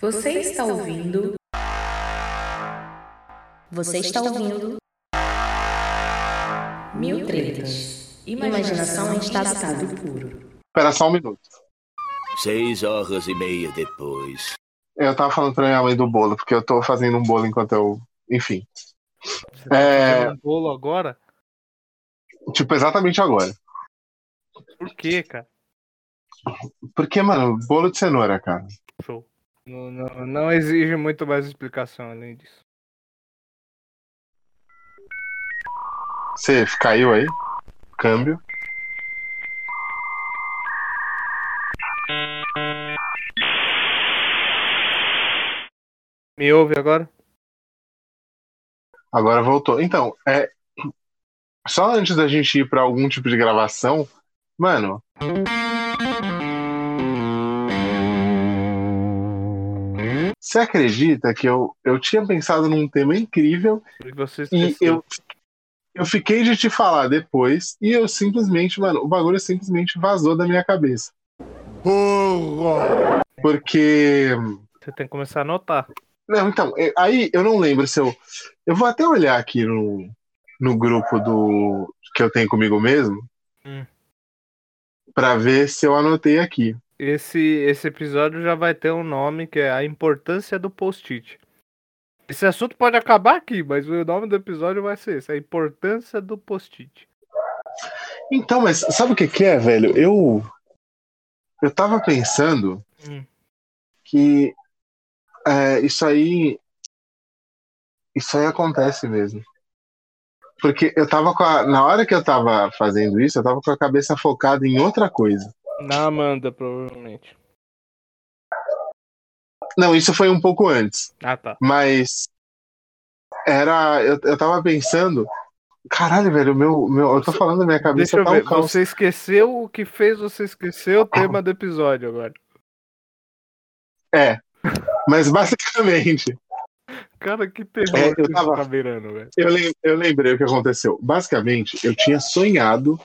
Você está ouvindo? Você está ouvindo? Mil tretas. Imaginação em estado puro. Espera só um minuto. Seis horas e meia depois. Eu tava falando pra minha mãe do bolo, porque eu tô fazendo um bolo enquanto eu. Enfim. Você tá É. um bolo agora? Tipo, exatamente agora. Por quê, cara? Porque, mano, bolo de cenoura, cara. Show. Não, não, não exige muito mais explicação além disso. Você caiu aí? Câmbio. Me ouve agora? Agora voltou. Então, é. Só antes da gente ir pra algum tipo de gravação, mano. Você acredita que eu, eu tinha pensado num tema incrível E e eu, eu fiquei de te falar depois e eu simplesmente, mano, o bagulho simplesmente vazou da minha cabeça. Porque. Você tem que começar a anotar. Não, então, é, aí eu não lembro se eu. Eu vou até olhar aqui no, no grupo do que eu tenho comigo mesmo. Hum. Pra ver se eu anotei aqui. Esse, esse episódio já vai ter um nome que é a importância do post-it. Esse assunto pode acabar aqui, mas o nome do episódio vai ser esse, a importância do post-it. Então, mas sabe o que, que é, velho? Eu. Eu tava pensando Hum. que é, isso aí. Isso aí acontece mesmo. Porque eu tava com a. Na hora que eu tava fazendo isso, eu tava com a cabeça focada em outra coisa. Na Amanda, provavelmente. Não, isso foi um pouco antes. Ah, tá. Mas era. Eu, eu tava pensando. Caralho, velho, meu, meu. Eu tô falando da minha cabeça Deixa eu tá ver. um caos. Você esqueceu o que fez você esquecer o tema do episódio agora. É. Mas basicamente, Cara, que terror É, eu tava- tá beirando, velho. eu, eu lembrei o que aconteceu. Basicamente, eu tinha sonhado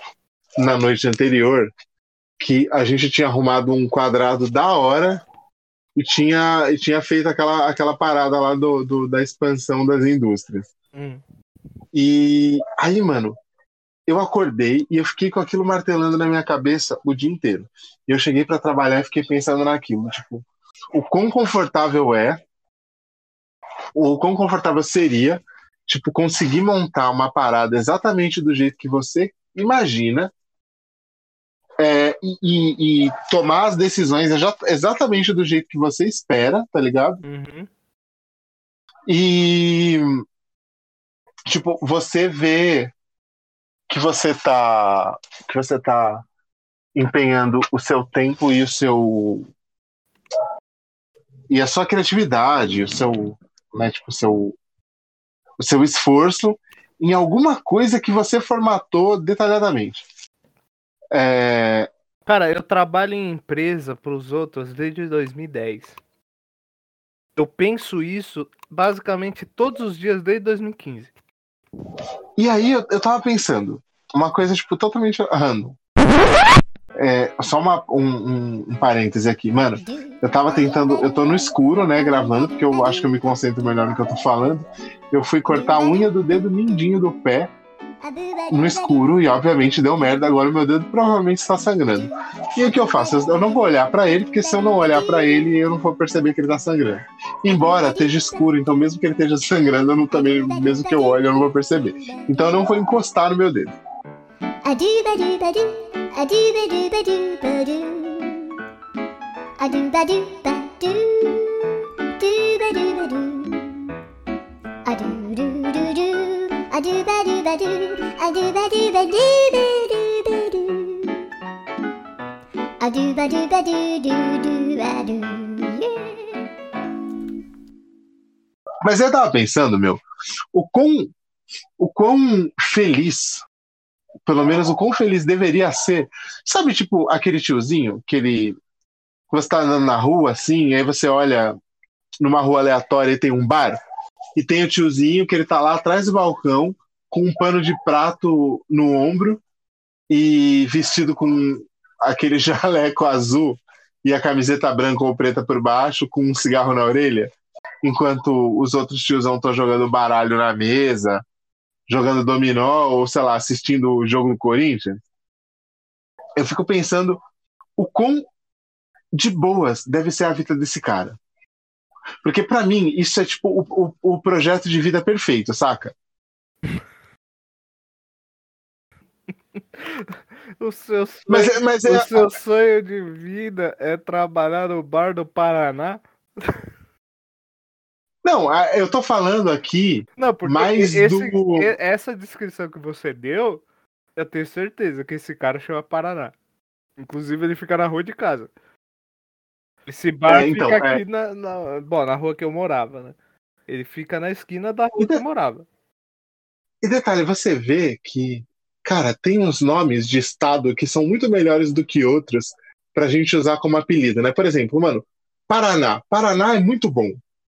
na noite anterior que a gente tinha arrumado um quadrado da hora e tinha, e tinha feito aquela, aquela parada lá do, do- da expansão das indústrias. Hum. E aí, mano, eu acordei e eu fiquei com aquilo martelando na minha cabeça o dia inteiro. E eu cheguei pra trabalhar e fiquei pensando naquilo, tipo, o quão confortável é, o quão confortável seria, tipo, conseguir montar uma parada exatamente do jeito que você imagina. E, e- tomar as decisões exa- exatamente do jeito que você espera, tá ligado? Uhum. E tipo, você vê que você tá que você tá empenhando o seu tempo e o seu e a sua criatividade, o seu, né, tipo, o seu o seu esforço em alguma coisa que você formatou detalhadamente. É, Cara, eu trabalho em empresa pros outros desde 2010. Eu penso isso basicamente todos os dias desde 2015. E aí eu, eu tava pensando, uma coisa, tipo, totalmente random. É, só uma, um, um, um parêntese aqui, mano. Eu tava tentando, eu tô no escuro, né, gravando, porque eu acho que eu me concentro melhor no que eu tô falando. Eu fui cortar a unha do dedo mindinho do pé no escuro e, obviamente, deu merda. Agora meu dedo provavelmente está sangrando. E o que eu faço? Eu não vou olhar pra ele, porque se eu não olhar pra ele, eu não vou perceber que ele tá sangrando. Embora esteja escuro, então mesmo que ele esteja sangrando, eu não também, mesmo que eu olhe, eu não vou perceber. Então eu não vou encostar no meu dedo. A dooba Mas eu tava pensando, meu, o quão, o quão feliz, pelo menos o quão feliz deveria ser. Sabe, tipo, aquele tiozinho que ele. Você tá andando na rua, assim, aí você olha numa rua aleatória e tem um bar, e tem o tiozinho que ele tá lá atrás do balcão, com um pano de prato no ombro e vestido com aquele jaleco azul e a camiseta branca ou preta por baixo, com um cigarro na orelha, enquanto os outros tiozão estão jogando baralho na mesa, jogando dominó ou, sei lá, assistindo o jogo do Corinthians. Eu fico pensando o quão de boas deve ser a vida desse cara. Porque para mim isso é tipo o, o, o projeto de vida perfeito, saca? O seu sonho, Mas, é- mas é, o seu sonho de vida é trabalhar no bar do Paraná? não, eu tô falando aqui Não, porque Mais esse- do- essa descrição que você deu, eu tenho certeza que esse cara chama Paraná. Inclusive, ele fica na rua de casa. Esse bar É, então, fica é. aqui na, na- Bom, na rua que eu morava, né? Ele fica na esquina da rua que eu morava. E detalhe, você vê que, cara, tem uns nomes de estado que são muito melhores do que outros pra gente usar como apelido, né? Por exemplo, mano, Paraná. Paraná é muito bom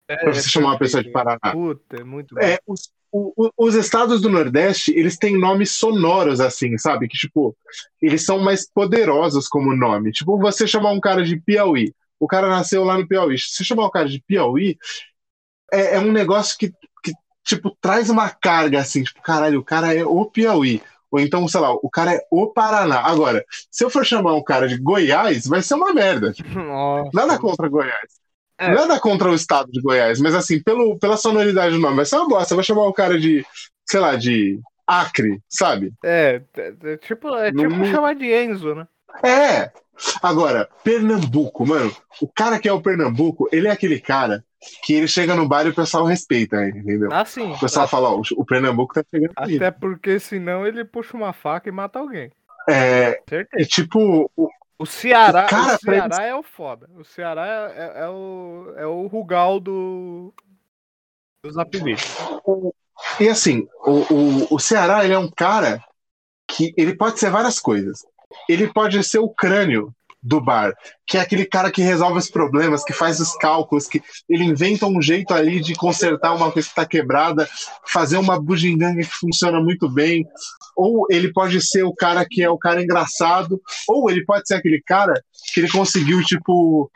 pra você chamar uma pessoa de Paraná. Puta, é muito bom. É, os, o- os estados do Nordeste, eles têm nomes sonoros, assim, sabe? Que, tipo, eles são mais poderosos como nome. Tipo, você chamar um cara de Piauí. O cara nasceu lá no Piauí. Se você chamar o cara de Piauí, é, é um negócio que, que, tipo, traz uma carga, assim, tipo, caralho, o cara é o Piauí. Ou então, sei lá, o cara é o Paraná. Agora, se eu for chamar um cara de Goiás, vai ser uma merda. Nossa. nada contra Goiás. É. Nada contra o estado de Goiás, mas assim, pelo, pela sonoridade do nome, vai ser uma bosta. Eu vou chamar o cara de, sei lá, de Acre, sabe? É, é, é tipo, é tipo Não- chamar de Enzo, né? É! Agora, Pernambuco, mano, o cara que é o Pernambuco, ele é aquele cara que ele chega no bar e o pessoal respeita ele, entendeu? Assim. O pessoal fala, ó, o Pernambuco tá chegando. Até porque senão ele puxa uma faca e mata alguém. É, Certeza. e tipo, o- O Ceará, O cara, o Ceará é o foda. O Ceará é, é- é o, é o Rugal do, dos apelidos. E assim, o, o, o Ceará, ele é um cara que ele pode ser várias coisas. Ele pode ser o crânio do bar, que é aquele cara que resolve os problemas, que faz os cálculos, que ele inventa um jeito ali de consertar uma coisa que está quebrada, fazer uma bugiganga que funciona muito bem. Ou ele pode ser o cara que é o cara engraçado, ou ele pode ser aquele cara que ele conseguiu, tipo,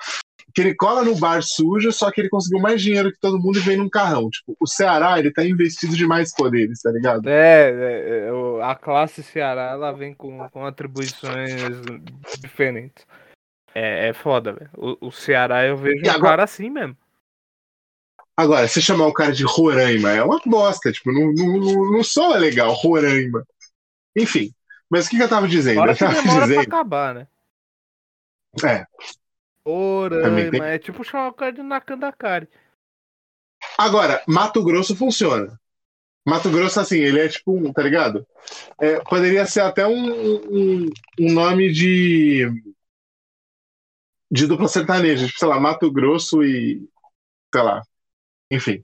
que ele cola no bar sujo, só que ele conseguiu mais dinheiro que todo mundo e vem num carrão. Tipo, o Ceará, ele tá investido de mais poderes, tá ligado? É, é, é, a classe Ceará ela vem com, com atribuições diferentes. É, é foda, velho. O, o Ceará eu vejo E um agora- cara assim mesmo. Agora, se chamar o cara de Roraima, é uma bosta, tipo, não, não, não, não soa legal, Roraima. Enfim, mas o que, que eu tava dizendo? Fora Eu que tava demora pra dizendo. acabar, né? É. Roraima, é tipo chamar o cara de Nakandakari. Agora, Mato Grosso funciona. Mato Grosso, assim, ele é tipo um, tá ligado? É, poderia ser até um, um, um nome de. de dupla sertaneja, tipo, sei lá, Mato Grosso e. sei lá. Enfim.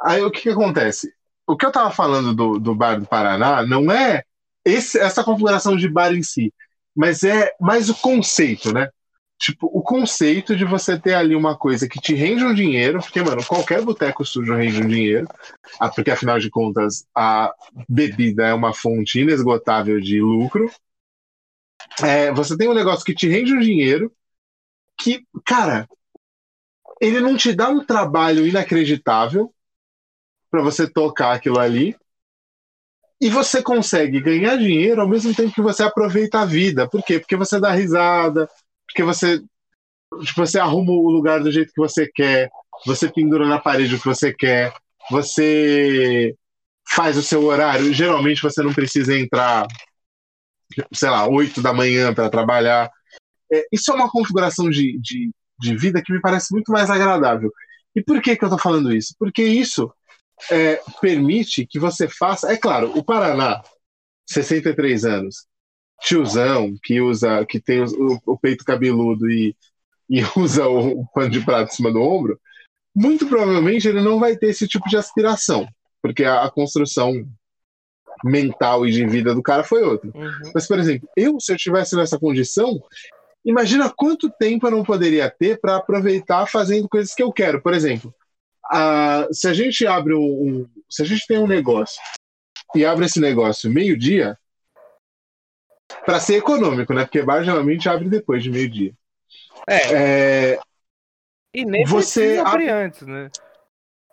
Aí o que, que acontece? O que eu tava falando do, do bar do Paraná não é esse, essa configuração de bar em si, mas é mais o conceito, né? Tipo, o conceito de você ter ali uma coisa que te rende um dinheiro, porque, mano, qualquer boteco sujo rende um dinheiro, ah, porque afinal de contas a bebida é uma fonte inesgotável de lucro. É, você tem um negócio que te rende um dinheiro, que, cara, ele não te dá um trabalho inacreditável para você tocar aquilo ali. E você consegue ganhar dinheiro ao mesmo tempo que você aproveita a vida. Por quê? Porque você dá risada, porque você, tipo, você arruma o lugar do jeito que você quer, você pendura na parede o que você quer, você faz o seu horário. Geralmente você não precisa entrar, sei lá, 8 da manhã para trabalhar. É, isso é uma configuração de, de, de vida que me parece muito mais agradável. E por que, que eu estou falando isso? Porque isso é, permite que você faça. É claro, o Paraná, 63 anos, tiozão que usa, que tem o, o peito cabeludo e, e usa o, o pano de prato em cima do ombro, muito provavelmente ele não vai ter esse tipo de aspiração, porque a, a construção mental e de vida do cara foi outra. Uhum. Mas, por exemplo, eu, se eu estivesse nessa condição, imagina quanto tempo eu não poderia ter para aproveitar fazendo coisas que eu quero. Por exemplo, a- se a gente abre um, um- Se a gente tem um negócio e abre esse negócio meio-dia, para ser econômico, né? Porque bar geralmente abre depois de meio-dia. É, E nem Você precisa abrir abre- antes, né?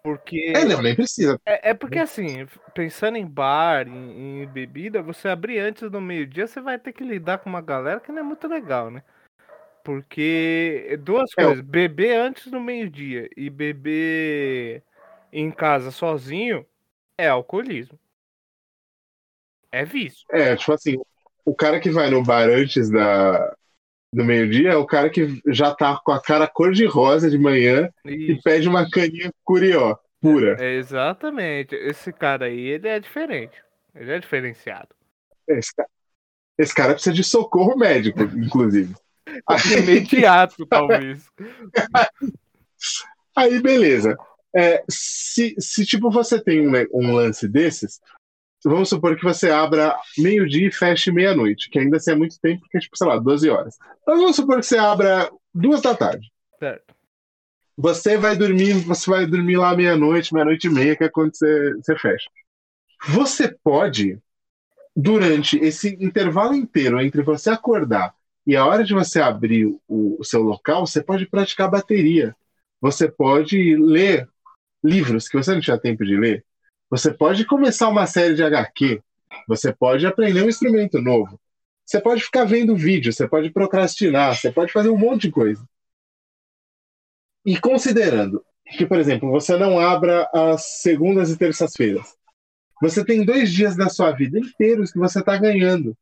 Porque. é, não, nem precisa. É, é porque assim, pensando em bar, em, em bebida, você abrir antes do meio-dia, você vai ter que lidar com uma galera que não é muito legal, né? Porque duas É, coisas, beber antes do meio-dia e beber em casa sozinho é alcoolismo. É vício. É, tipo assim, o cara que vai no bar antes da, do meio-dia é o cara que já tá com a cara cor-de-rosa de manhã e pede uma caninha curió, pura. É exatamente. Esse cara aí, ele é diferente. Ele é diferenciado. Esse cara, esse cara precisa de socorro médico, inclusive. Imediato, talvez. aí, beleza. É, se, se, tipo, você tem um, um lance desses, vamos supor que você abra meio-dia e feche meia-noite, que ainda assim é muito tempo, porque é, tipo, sei lá, 12 horas. Mas vamos supor que você abra duas da tarde. Certo. Você vai dormir, você vai dormir lá meia-noite, meia-noite e meia, que é quando você, você fecha. Você pode, durante esse intervalo inteiro entre você acordar e a hora de você abrir o, o seu local, você pode praticar bateria. Você pode ler livros que você não tinha tempo de ler. Você pode começar uma série de HQ. Você pode aprender um instrumento novo. Você pode ficar vendo vídeo, você pode procrastinar, você pode fazer um monte de coisa. E considerando que, por exemplo, você não abra as segundas e terças-feiras, você tem dois dias da sua vida inteiros que você está ganhando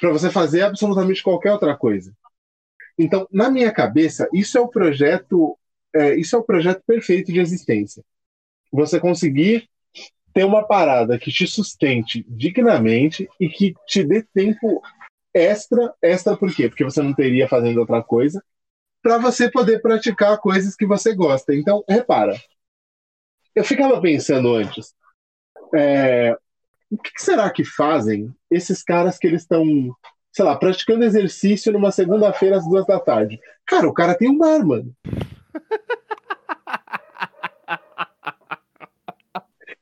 para você fazer absolutamente qualquer outra coisa. Então, na minha cabeça, isso é o projeto, é, isso é o projeto perfeito de existência. Você conseguir ter uma parada que te sustente dignamente e que te dê tempo extra, extra por quê? Porque você não teria fazendo outra coisa, para você poder praticar coisas que você gosta. Então, repara, eu ficava pensando antes, é, o que será que fazem esses caras que eles estão, sei lá, praticando exercício numa segunda-feira às duas da tarde? Cara, o cara tem um bar, mano.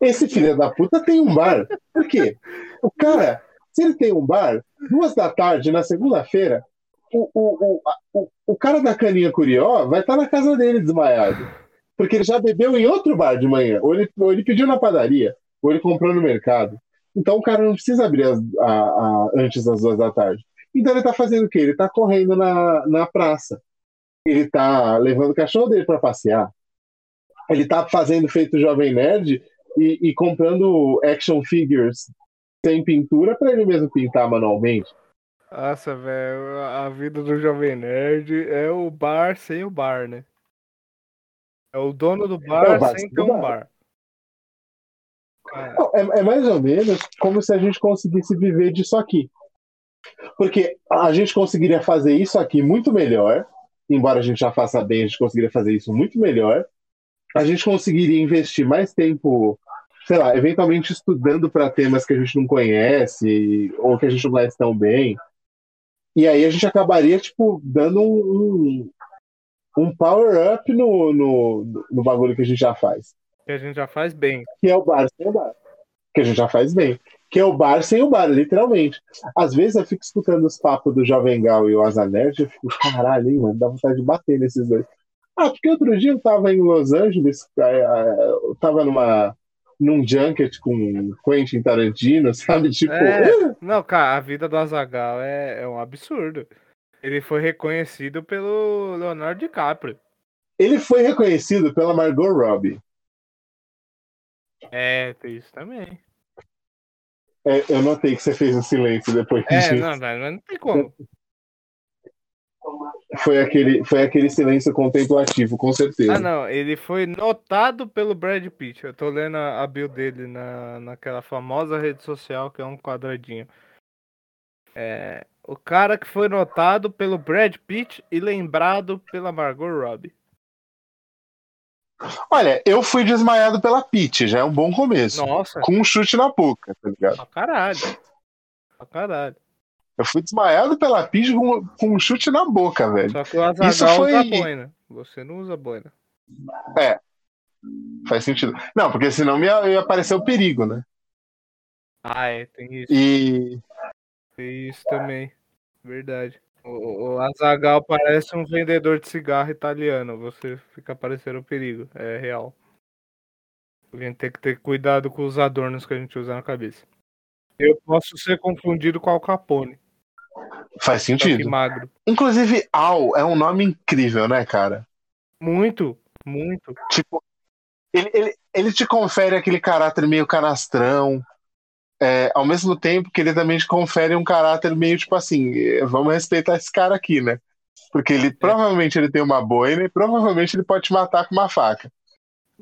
Esse filho da puta tem um bar. Por quê? O cara, se ele tem um bar, duas da tarde na segunda-feira, o, o, o, o, cara da caninha curió vai estar na casa dele desmaiado. Porque ele já bebeu em outro bar de manhã. Ou ele, ou ele pediu na padaria, ou ele comprou no mercado. Então o cara não precisa abrir a- a- antes das duas da tarde. Então ele tá fazendo o quê? Ele tá correndo na, na praça. Ele tá levando o cachorro dele para passear. Ele tá fazendo feito jovem nerd e, e comprando action figures sem pintura para ele mesmo pintar manualmente. Nossa, velho, a vida do Jovem Nerd é o bar sem o bar, né? É o dono do bar, É bar sem ter o um bar. bar. É, é mais ou menos como se a gente conseguisse viver disso aqui. Porque a gente conseguiria fazer isso aqui muito melhor, embora a gente já faça bem, a gente conseguiria fazer isso muito melhor. A gente conseguiria investir mais tempo, sei lá, eventualmente estudando para temas que a gente não conhece ou que a gente não conhece tão bem. E aí a gente acabaria, tipo, dando um, um, um power up no, no, no bagulho que a gente já faz que a gente já faz bem. que é o bar sem o bar. Que a gente já faz bem. Que é o bar sem o bar, literalmente. Às vezes eu fico escutando os papos do Jovem Gal e o Asa Nerd, eu fico, caralho, hein, mano, dá vontade de bater nesses dois. Ah, porque outro dia eu tava em Los Angeles, eh, eh, eu tava numa, num junket com Quentin Tarantino, sabe? Tipo, É. Não, cara, a vida do Azagal é, é um absurdo. Ele foi reconhecido pelo Leonardo DiCaprio. ele foi reconhecido pela Margot Robbie. É, tem isso também. É, eu notei que você fez um silêncio depois É, disso. não, não, não tem como. Foi, aquele, foi aquele silêncio contemplativo, com certeza. Ah, não, ele foi notado pelo Brad Pitt. Eu tô lendo a, a bio dele na, naquela famosa rede social que é um quadradinho. É, o cara que foi notado pelo Brad Pitt e lembrado pela Margot Robbie. Olha, eu fui desmaiado pela Pete, já é um bom começo. Nossa, Com um chute na boca, tá ligado? pra caralho. Pra caralho. Eu fui desmaiado pela Pete com, com um chute na boca, velho. Só que o Azaghal Isso foi- usa boina. Você não usa boina. Faz sentido. Não, porque senão ia, ia aparecer o perigo, né? Ah, é, tem isso. E. Tem isso também. Verdade. O, o Azagal parece um vendedor de cigarro italiano. Você fica parecendo um perigo. É real. A gente tem que ter cuidado com os adornos que a gente usa na cabeça. Eu posso ser confundido com Al Capone. Faz que sentido. magro. Inclusive, Al é um nome incrível, né, cara? Muito, muito. Tipo, ele, ele, ele te confere aquele caráter meio canastrão, é, ao mesmo tempo que ele também te confere um caráter meio tipo assim, eh, vamos respeitar esse cara aqui, né? Porque ele provavelmente ele tem uma boina e provavelmente ele pode te matar com uma faca.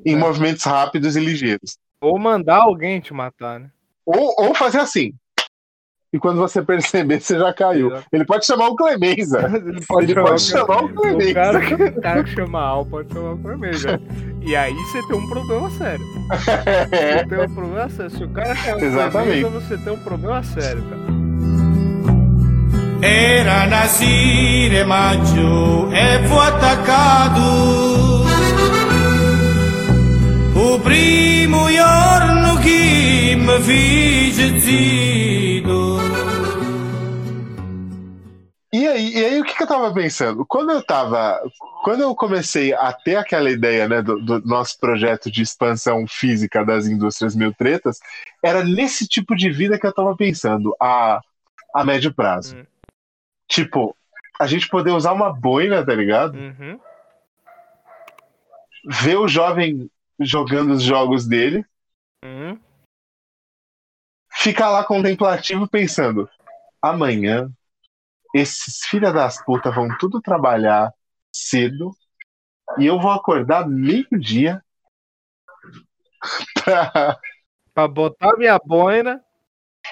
Em É. movimentos rápidos e ligeiros. Ou mandar alguém te matar, né? Ou, ou fazer assim. E quando você perceber, você já caiu. Ele pode chamar o Clemenza. Ele pode Ele chamar, pode o chamar o O Clemenza. cara, que, o cara que chama Al pode chamar o Clemenza. E aí você tem um problema sério. É. Você tem um problema sério. Se o cara quer o Exatamente. Clemenza, você tem um problema sério, cara. Era nascere maggio e fu attaccato O primo giorno che mi fece zitto E aí, e aí, o que, que eu tava pensando? Quando eu tava. Quando eu comecei a ter aquela ideia né, do, do nosso projeto de expansão física das indústrias mil tretas, era nesse tipo de vida que eu tava pensando, a, a médio prazo. Hum. Tipo, a gente poder usar uma boina, tá ligado? Uhum. Ver o jovem jogando os jogos dele, Uhum. ficar lá contemplativo pensando: amanhã esses filha das putas vão tudo trabalhar cedo e eu vou acordar meio-dia pra... Pra botar minha boina.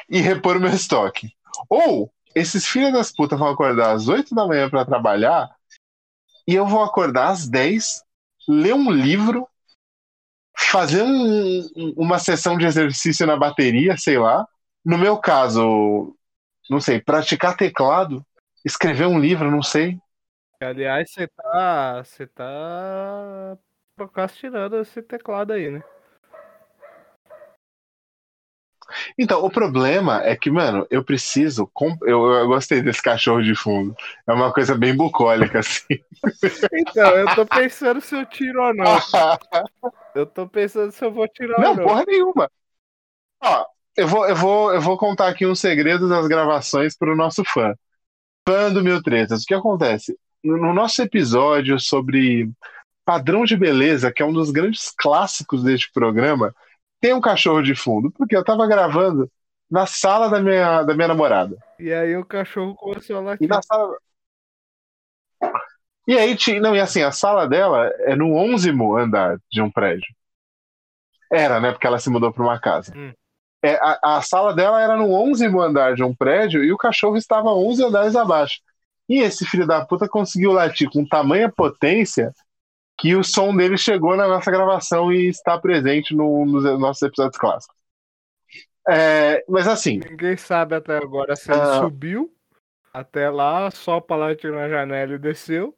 e repor meu estoque. Ou esses filhos das putas vão acordar às 8 da manhã pra trabalhar e eu vou acordar às 10, ler um livro, fazer um- uma sessão de exercício na bateria, sei lá. No meu caso, não sei, praticar teclado, escrever um livro, não sei. Aliás, você tá. Você tá procrastinando esse teclado aí, né? Então, o problema é que, mano, eu preciso. comp- Eu, eu gostei desse cachorro de fundo. É uma coisa bem bucólica, assim. Então, eu tô pensando se eu tiro ou não. Eu tô pensando se eu vou tirar Não, ou não. porra nenhuma. Ó, eu vou, eu vou, eu vou contar aqui um segredo das gravações pro nosso fã. Fã do Mil Tretas. O que acontece? No, no nosso episódio sobre padrão de beleza, que é um dos grandes clássicos deste programa, tem um cachorro de fundo, porque eu tava gravando na sala da minha, da minha namorada. E aí o cachorro começou a E latir. na sala. E aí, tinha- não, e assim, a sala dela é no 11 andar de um prédio. Era, né? Porque ela se mudou para uma casa. Hum. É, a, a sala dela era no 11 andar de um prédio e o cachorro estava 11 andares abaixo. E esse filho da puta conseguiu latir com tamanha potência que o som dele chegou na nossa gravação e está presente no- nos nossos episódios clássicos. É, mas assim, Ninguém sabe até agora se ele Ah. subiu até lá, só pra latir na janela e desceu.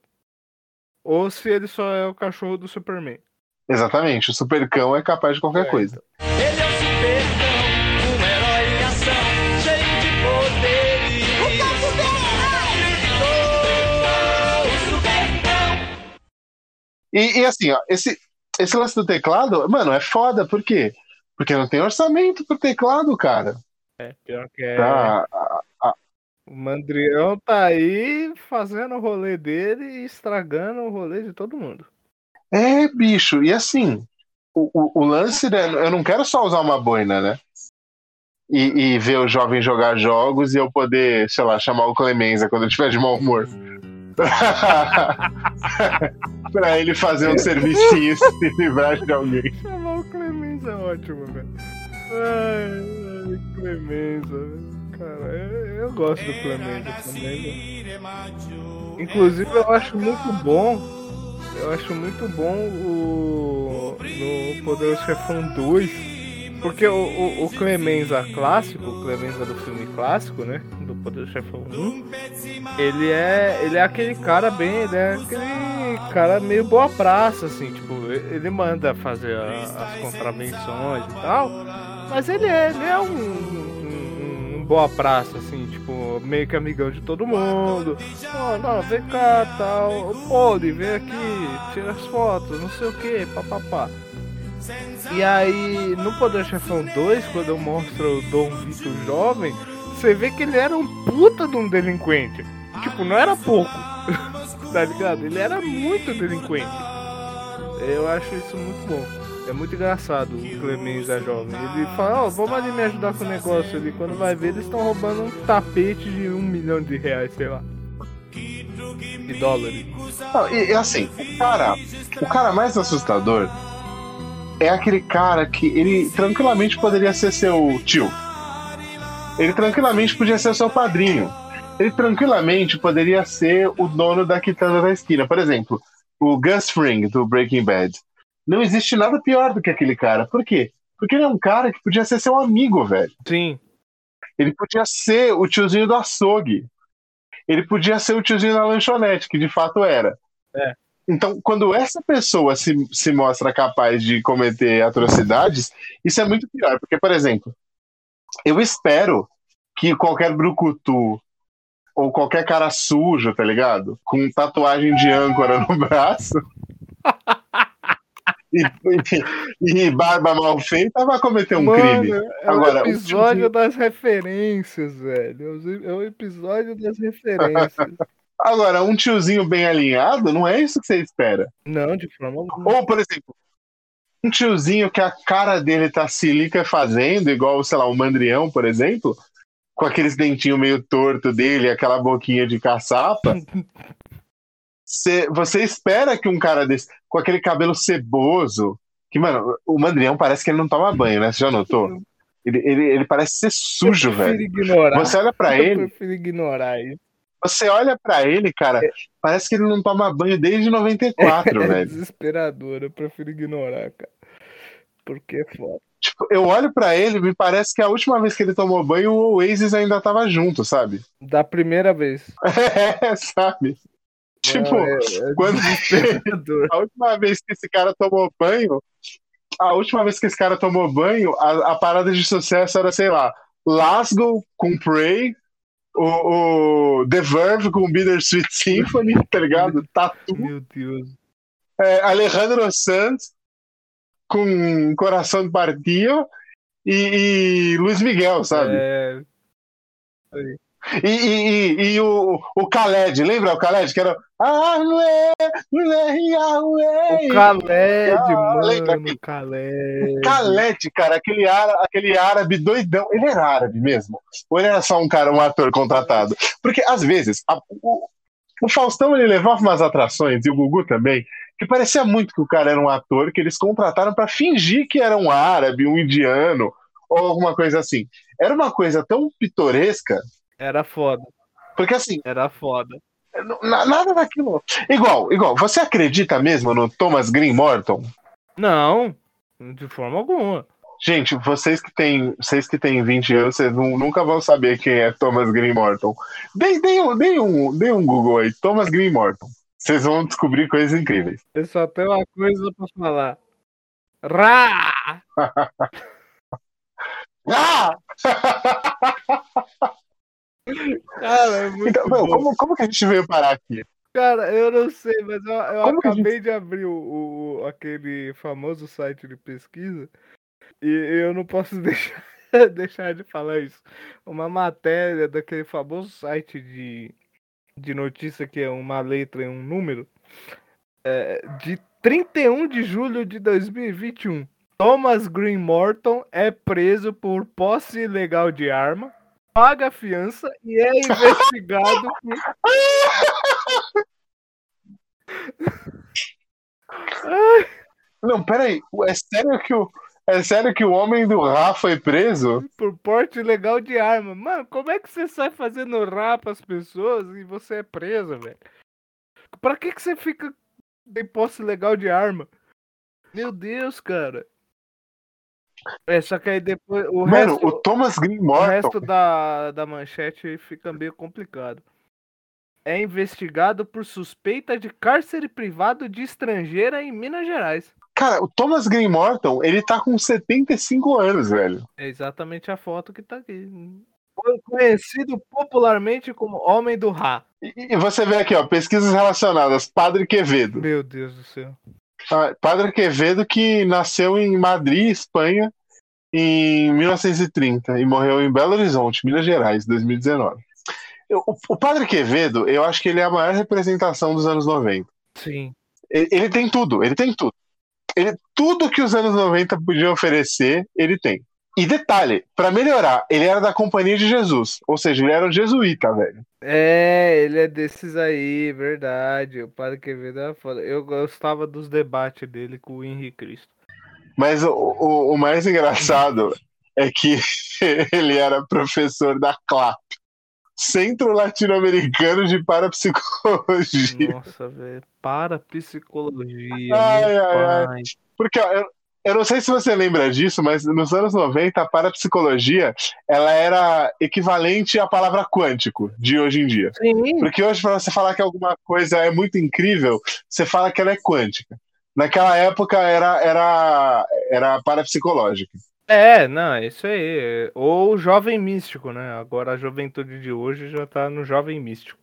Ou se ele só é o cachorro do Superman. exatamente, o supercão é capaz de qualquer É, coisa. Ele é o supercão, E, e assim, ó, esse, esse lance do teclado, mano, é foda, por quê? Porque não tem orçamento pro teclado, cara. É, pior que é. Tá? O Mandrião tá aí fazendo o rolê dele e estragando o rolê de todo mundo. É, bicho, e assim, o, o, o lance, né, eu não quero só usar uma boina, né? E, e ver o jovem jogar jogos e eu poder, sei lá, chamar o Clemenza quando eu estiver de mau humor. pra ele fazer um servicinho e se livrar de alguém. Chamar o Clemenza é ótimo, velho. Ai, ai, Clemenza. Cara, eu, eu gosto do Clemenza também. Inclusive, eu acho muito bom. Eu acho muito bom o. No Poderoso Chefão 2. Porque o, o, o Clemenza clássico, o Clemenza do filme clássico, né? Do Poderoso Chefão 1. Ele é. Ele é aquele cara bem. Ele é aquele cara meio boa praça, assim. Tipo, ele manda fazer a- as contravenções e tal. Mas ele é, ele é um, um- um boa praça, assim, tipo, meio que amigão de todo mundo. Oh, não, vem cá, tal. Poli, vem aqui, tira as fotos, não sei o que, papapá. E aí, no Poder Chefão 2, quando eu mostro o Dom Vitor jovem, você vê que ele era um puta de um delinquente. Tipo, não era pouco. tá ligado? Ele era muito delinquente. Eu acho isso muito bom. É muito engraçado o Clemens é jovem. Ele fala, ó, vamos ali me ajudar com o negócio ali. Quando vai ver, eles estão roubando um tapete de um milhão de reais, sei lá. De dólares. Não, e, e assim, o cara, o cara mais assustador é aquele cara que ele tranquilamente poderia ser seu tio. Ele tranquilamente podia ser seu padrinho. Ele tranquilamente poderia ser o dono da quitanda da esquina. Por exemplo, o Gus Fring, do Breaking Bad. Não existe nada pior do que aquele cara. Por quê? Porque ele é um cara que podia ser seu amigo, velho. Sim. Ele podia ser o tiozinho do açougue. Ele podia ser o tiozinho da lanchonete, que de fato era. É. Então, quando essa pessoa se, se mostra capaz de cometer atrocidades, isso é muito pior. Porque, por exemplo, eu espero que qualquer brucutu ou qualquer cara sujo, tá ligado? Com tatuagem de âncora no braço. e, e- e barba mal feita vai cometer um Mano, crime. é Agora, o o episódio tiozinho- das referências, velho. É o episódio das referências. Agora, um tiozinho bem alinhado, não é isso que você espera. Não, de forma alguma. Ou, por exemplo, um tiozinho que a cara dele tá silica fazendo, igual, sei lá, o Mandrião, por exemplo, com aqueles dentinhos meio torto dele, aquela boquinha de caçapa. Cê- você espera que um cara desse, com aquele cabelo ceboso, que, mano, o Mandrião parece que ele não toma banho, né? Você já notou? Ele, ele, ele parece ser sujo, eu velho. ignorar. Você olha pra eu ele, prefiro ignorar isso. Você olha pra ele, cara, parece que ele não toma banho desde 94, É velho. desesperador, eu prefiro ignorar, cara. Porque é foda. Tipo, eu olho pra ele, me parece que a última vez que ele tomou banho, o Oasis ainda tava junto, sabe? Da primeira vez. É, sabe? Tipo, é, é quando a última vez que esse cara tomou banho, a última vez que esse cara tomou banho, a, a parada de sucesso era, sei lá, Lasgo com Prey, o, o The Verve com Bittersweet Symphony, tá ligado? Tatu, Meu Deus. é, Alejandro Sanz com Coração de Partio e, e Luiz Miguel, sabe? É, E, e, e, e o, o Khaled, lembra o Khaled? Que era. O Khaled, Ah, lembra mano. aquele- Khaled. O Khaled, cara, aquele, ára, aquele árabe doidão. Ele era árabe mesmo? Ou ele era só um cara, um ator contratado? Porque, às vezes, a- o, o Faustão ele levava umas atrações, e o Gugu também, que parecia muito que o cara era um ator que eles contrataram pra fingir que era um árabe, um indiano, ou alguma coisa assim. Era uma coisa tão pitoresca, Era foda. porque assim, Era foda. Na- Nada daquilo. Igual, igual. Você acredita mesmo no Thomas Green Morton? Não, de forma alguma. Gente, vocês que têm, vocês que têm 20 anos, vocês nu- nunca vão saber quem é Thomas Green Morton. Deem, deem, um- deem um, deem um Google aí, Thomas Green Morton. Vocês vão descobrir coisas incríveis. Eu só tenho uma coisa pra falar. Rá! Ah! Cara, é muito Então, bom. como, como que a gente veio parar aqui? Cara, eu não sei, mas eu, eu acabei de abrir o, o- aquele famoso site de pesquisa e eu não posso deixar, deixar de falar isso. Uma matéria daquele famoso site de, de notícia que é uma letra e um número é, de 31 de julho de 2021. Thomas Green Morton é preso por posse ilegal de arma, paga fiança e é investigado por Não, peraí. É sério que o, é sério que o homem do Rá foi preso? por porte ilegal de arma. Mano, como é que você sai fazendo rapa as pessoas e você é preso, velho? Pra que que você fica de posse ilegal de arma? Meu Deus, cara. É, só que aí depois o Mano, resto, o Thomas Green o Morton. resto da, da manchete fica meio complicado. É investigado por suspeita de cárcere privado de estrangeira em Minas Gerais. Cara, o Thomas Green Morton, ele tá com 75 anos, velho. É exatamente a foto que tá aqui. Foi conhecido popularmente como Homem do Rá. E, e você vê aqui, ó, pesquisas relacionadas. Padre Quevedo. Meu Deus do céu. Padre Quevedo que nasceu em Madrid, Espanha, em 1930 e morreu em Belo Horizonte, Minas Gerais, 2019. Eu- O, o Padre Quevedo, eu acho que ele é a maior representação dos anos 90. Sim. Ele, ele tem tudo, ele tem tudo. Ele, tudo que os anos 90 podiam oferecer, ele tem. E detalhe, pra melhorar, ele era da Companhia de Jesus, ou seja, ele era um jesuíta, velho. É, ele é desses aí, verdade. O Padre Quevedo é foda. Eu gostava dos debates dele com o Henrique Cristo. Mas o, o, o mais engraçado é que ele era professor da CLAP, Centro Latino-Americano de Parapsicologia. Nossa, velho. Para psicologia. Ai, ai, ai. Porque ó, eu, eu não sei se você lembra disso, mas nos anos 90 a parapsicologia ela era equivalente à palavra quântico de hoje em dia. Sim. Porque hoje, para você falar que alguma coisa é muito incrível, você fala que ela é quântica. Naquela época era, era, era parapsicológica. É, não, é isso aí. Ou jovem místico, né? Agora a juventude de hoje já tá no jovem místico.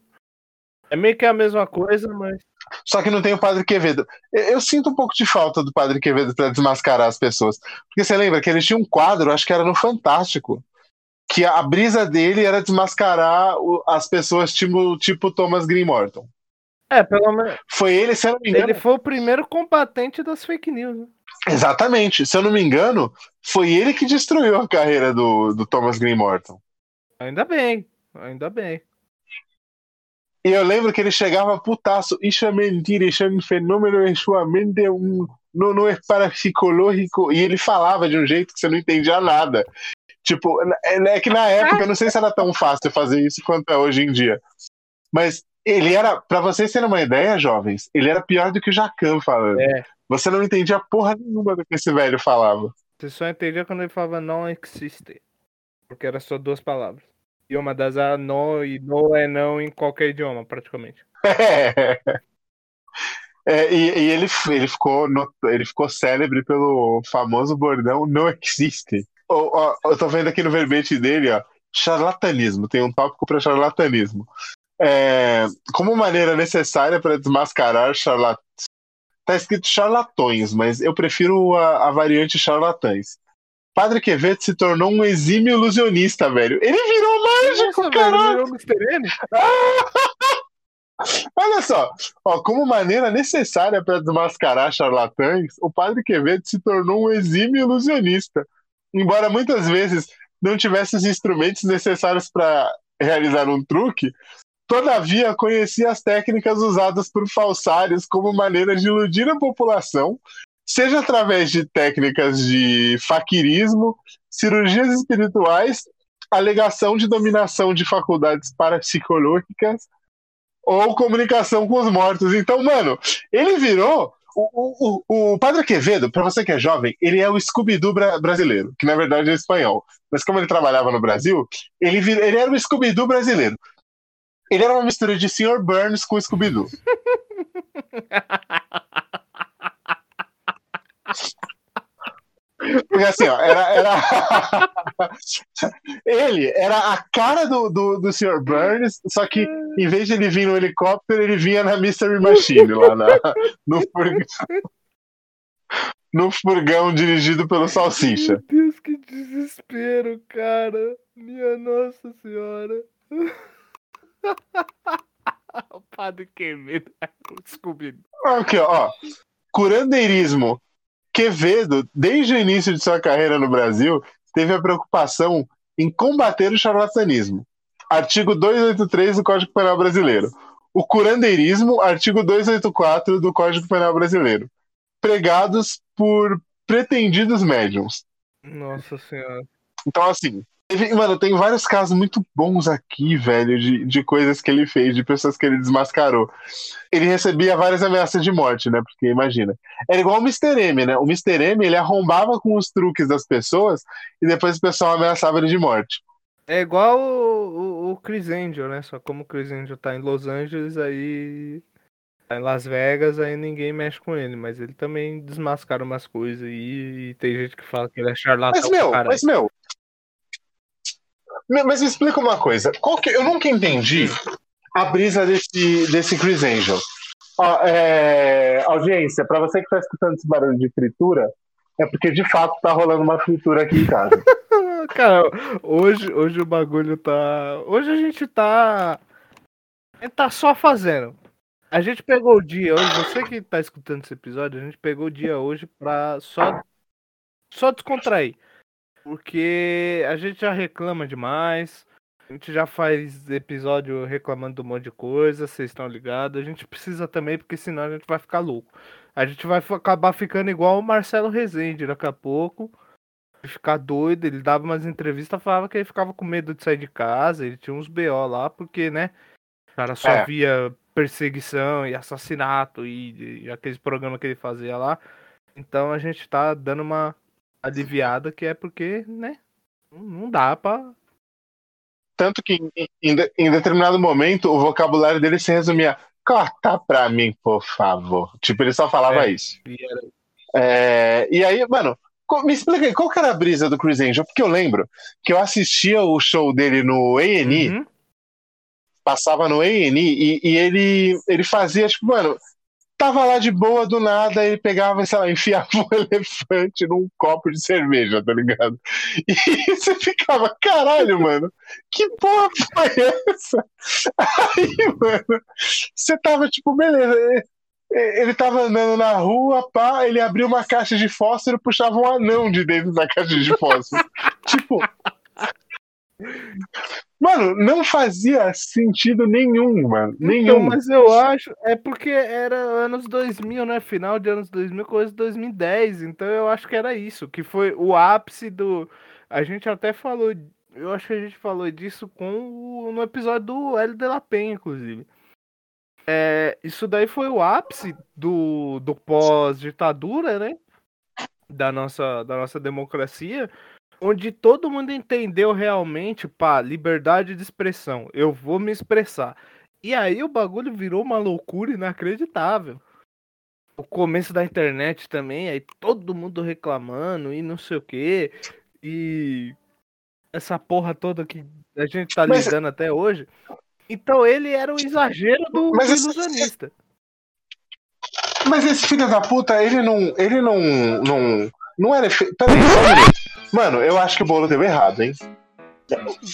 É meio que a mesma coisa, mas. Só que não tem o Padre Quevedo. Eu, eu sinto um pouco de falta do Padre Quevedo para desmascarar as pessoas. Porque você lembra que ele tinha um quadro, acho que era no Fantástico, que a brisa dele era desmascarar o- as pessoas tipo, tipo Thomas Green Morton. É, pelo menos. Foi ele, se eu não me engano. Ele foi o primeiro combatente das fake news. Né? Exatamente. Se eu não me engano, foi ele que destruiu a carreira do, do Thomas Green Morton. Ainda bem, ainda bem. E eu lembro que ele chegava putaço. Isso é mentira, isso é um fenômeno em sua mente, é um, não, não é parapsicológico. E ele falava de um jeito que você não entendia nada. Tipo, é, é que na época, eu não sei se era tão fácil fazer isso quanto é hoje em dia. Mas ele era, pra vocês terem uma ideia, jovens, ele era pior do que o Jacan falando. É. Você não entendia porra nenhuma do que esse velho falava. Você só entendia quando ele falava não existe. Porque era só duas palavras. Uma das era no e no é não em qualquer idioma, praticamente. É. É, e e ele, ele, ficou, no- ele ficou célebre pelo famoso bordão não existe. Ó, eu tô vendo aqui no verbete dele, ó, charlatanismo. Tem um tópico para charlatanismo. É, como maneira necessária para desmascarar charlat... Tá escrito charlatões, mas eu prefiro a, a variante charlatães. Padre Quevedo se tornou um exímio ilusionista, velho. Ele virou mágico, Nossa, caralho! velho, virou Mr. Olha só, ó, como maneira necessária para desmascarar charlatães, o padre Quevedo se tornou um exímio ilusionista. Embora muitas vezes não tivesse os instrumentos necessários para realizar um truque, todavia conhecia as técnicas usadas por falsários como maneira de iludir a população, seja através de técnicas de faquirismo, cirurgias espirituais, alegação de dominação de faculdades parapsicológicas ou comunicação com os mortos. Então, mano, ele virou. O, o, o Padre Quevedo, pra você que é jovem, ele é o Scooby-Doo bra- brasileiro, que na verdade é espanhol. Mas como ele trabalhava no Brasil, ele, ele era o Scooby-Doo brasileiro. Ele era uma mistura de Sr. Burns com Scooby-Doo. Porque assim, ó, era. era... ele era a cara do, do, do Sr. Burns, só que em vez de ele vir no helicóptero, ele vinha na Mystery Machine, lá na, no, furgão, no furgão dirigido pelo Salsicha. Meu Deus, que desespero, cara. Minha Nossa Senhora. o padre Quevedo. Desculpe. Aqui, ó. Curandeirismo. Quevedo, desde o início de sua carreira no Brasil, teve a preocupação em combater o charlatanismo. Artigo 283 do Código Penal Brasileiro. O curandeirismo, artigo 284 do Código Penal Brasileiro. Pregados por pretendidos médiums. Nossa Senhora. Então, assim, mano, tem vários casos muito bons aqui, velho, de, de coisas que ele fez, de pessoas que ele desmascarou. Ele recebia várias ameaças de morte, né? Porque imagina. Era igual o Mr. M, né? O Mr. M, ele arrombava com os truques das pessoas e depois o pessoal ameaçava ele de morte. É igual o, o, o Chris Angel, né? Só como o Chris Angel tá em Los Angeles, aí. Tá em Las Vegas, aí ninguém mexe com ele. Mas ele também desmascara umas coisas aí. E tem gente que fala que ele é charlatão. Mas, meu, mas, meu. Mas me explica uma coisa. Que, eu nunca entendi a brisa desse, desse Chris Angel. Ó, é, audiência, pra você que tá escutando esse barulho de fritura, é porque de fato tá rolando uma fritura aqui em casa. Cara, hoje, hoje o bagulho tá. Hoje a gente tá. Tá só fazendo. A gente pegou o dia hoje, você que tá escutando esse episódio, a gente pegou o dia hoje pra só, só descontrair. Porque a gente já reclama demais. A gente já faz episódio reclamando de um monte de coisa, vocês estão ligados. A gente precisa também, porque senão a gente vai ficar louco. A gente vai acabar ficando igual o Marcelo Rezende daqui a pouco. Ficar doido, ele dava umas entrevistas, falava que ele ficava com medo de sair de casa, ele tinha uns BO lá, porque, né? O cara só É. via perseguição e assassinato e, e aqueles programas que ele fazia lá. Então a gente tá dando uma aliviada que é porque, né? Não dá pra. Tanto que em, em em determinado momento o vocabulário dele se resumia: corta pra mim, por favor. Tipo, ele só falava É. isso. e era- É, e aí, mano, me explica aí, qual que era a brisa do Chris Angel? Porque eu lembro que eu assistia o show dele no A&E, Uhum. passava no A&E, e, e ele, ele fazia, tipo, mano, tava lá de boa do nada, ele pegava, sei lá, enfiava um elefante num copo de cerveja, tá ligado? E você ficava, caralho, mano, que porra foi essa? Aí, mano, você tava tipo, beleza, ele- ele tava andando na rua, pá, ele abriu uma caixa de fósforo e puxava um anão de dentro da caixa de fósforo. tipo. Mano, não fazia sentido nenhum, mano. Então, Nenhum. mas eu acho. É porque era anos 2000, né? Final de anos 2000, coisa de 2010. Então eu acho que era isso. Que foi o ápice do. A gente até falou. Eu acho que a gente falou disso com o- no episódio do L de La Penha, inclusive. É, isso daí foi o ápice do, do pós-ditadura, né? Da nossa, da nossa democracia. Onde todo mundo entendeu realmente, pá, liberdade de expressão. Eu vou me expressar. E aí o bagulho virou uma loucura inacreditável. O começo da internet também, aí todo mundo reclamando e não sei o quê. E essa porra toda que a gente tá Mas- lidando até hoje. Então ele era o exagero do, Mas do esse- ilusionista. Mas esse filho da puta, ele não. Ele não. Não, não era. Efe... Peraí, só um minuto. Mano, eu acho que o bolo deu errado, hein?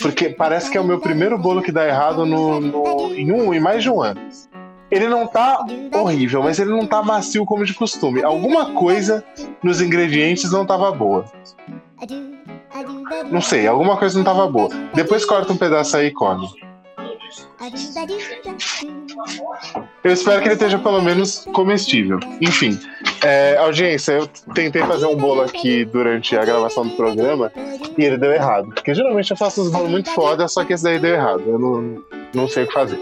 Porque parece que é o meu primeiro bolo que dá errado no, no- em, um, em mais de um ano. Ele não tá horrível, mas ele não tá macio como de costume. Alguma coisa nos ingredientes não tava boa. Não sei, alguma coisa não tava boa. Depois corta um pedaço aí e come. Eu espero que ele esteja pelo menos comestível. Enfim, é, audiência, eu tentei fazer um bolo aqui durante a gravação do programa e ele deu errado. Porque geralmente eu faço uns bolos muito foda, só que esse daí deu errado. Eu não, não sei o que fazer.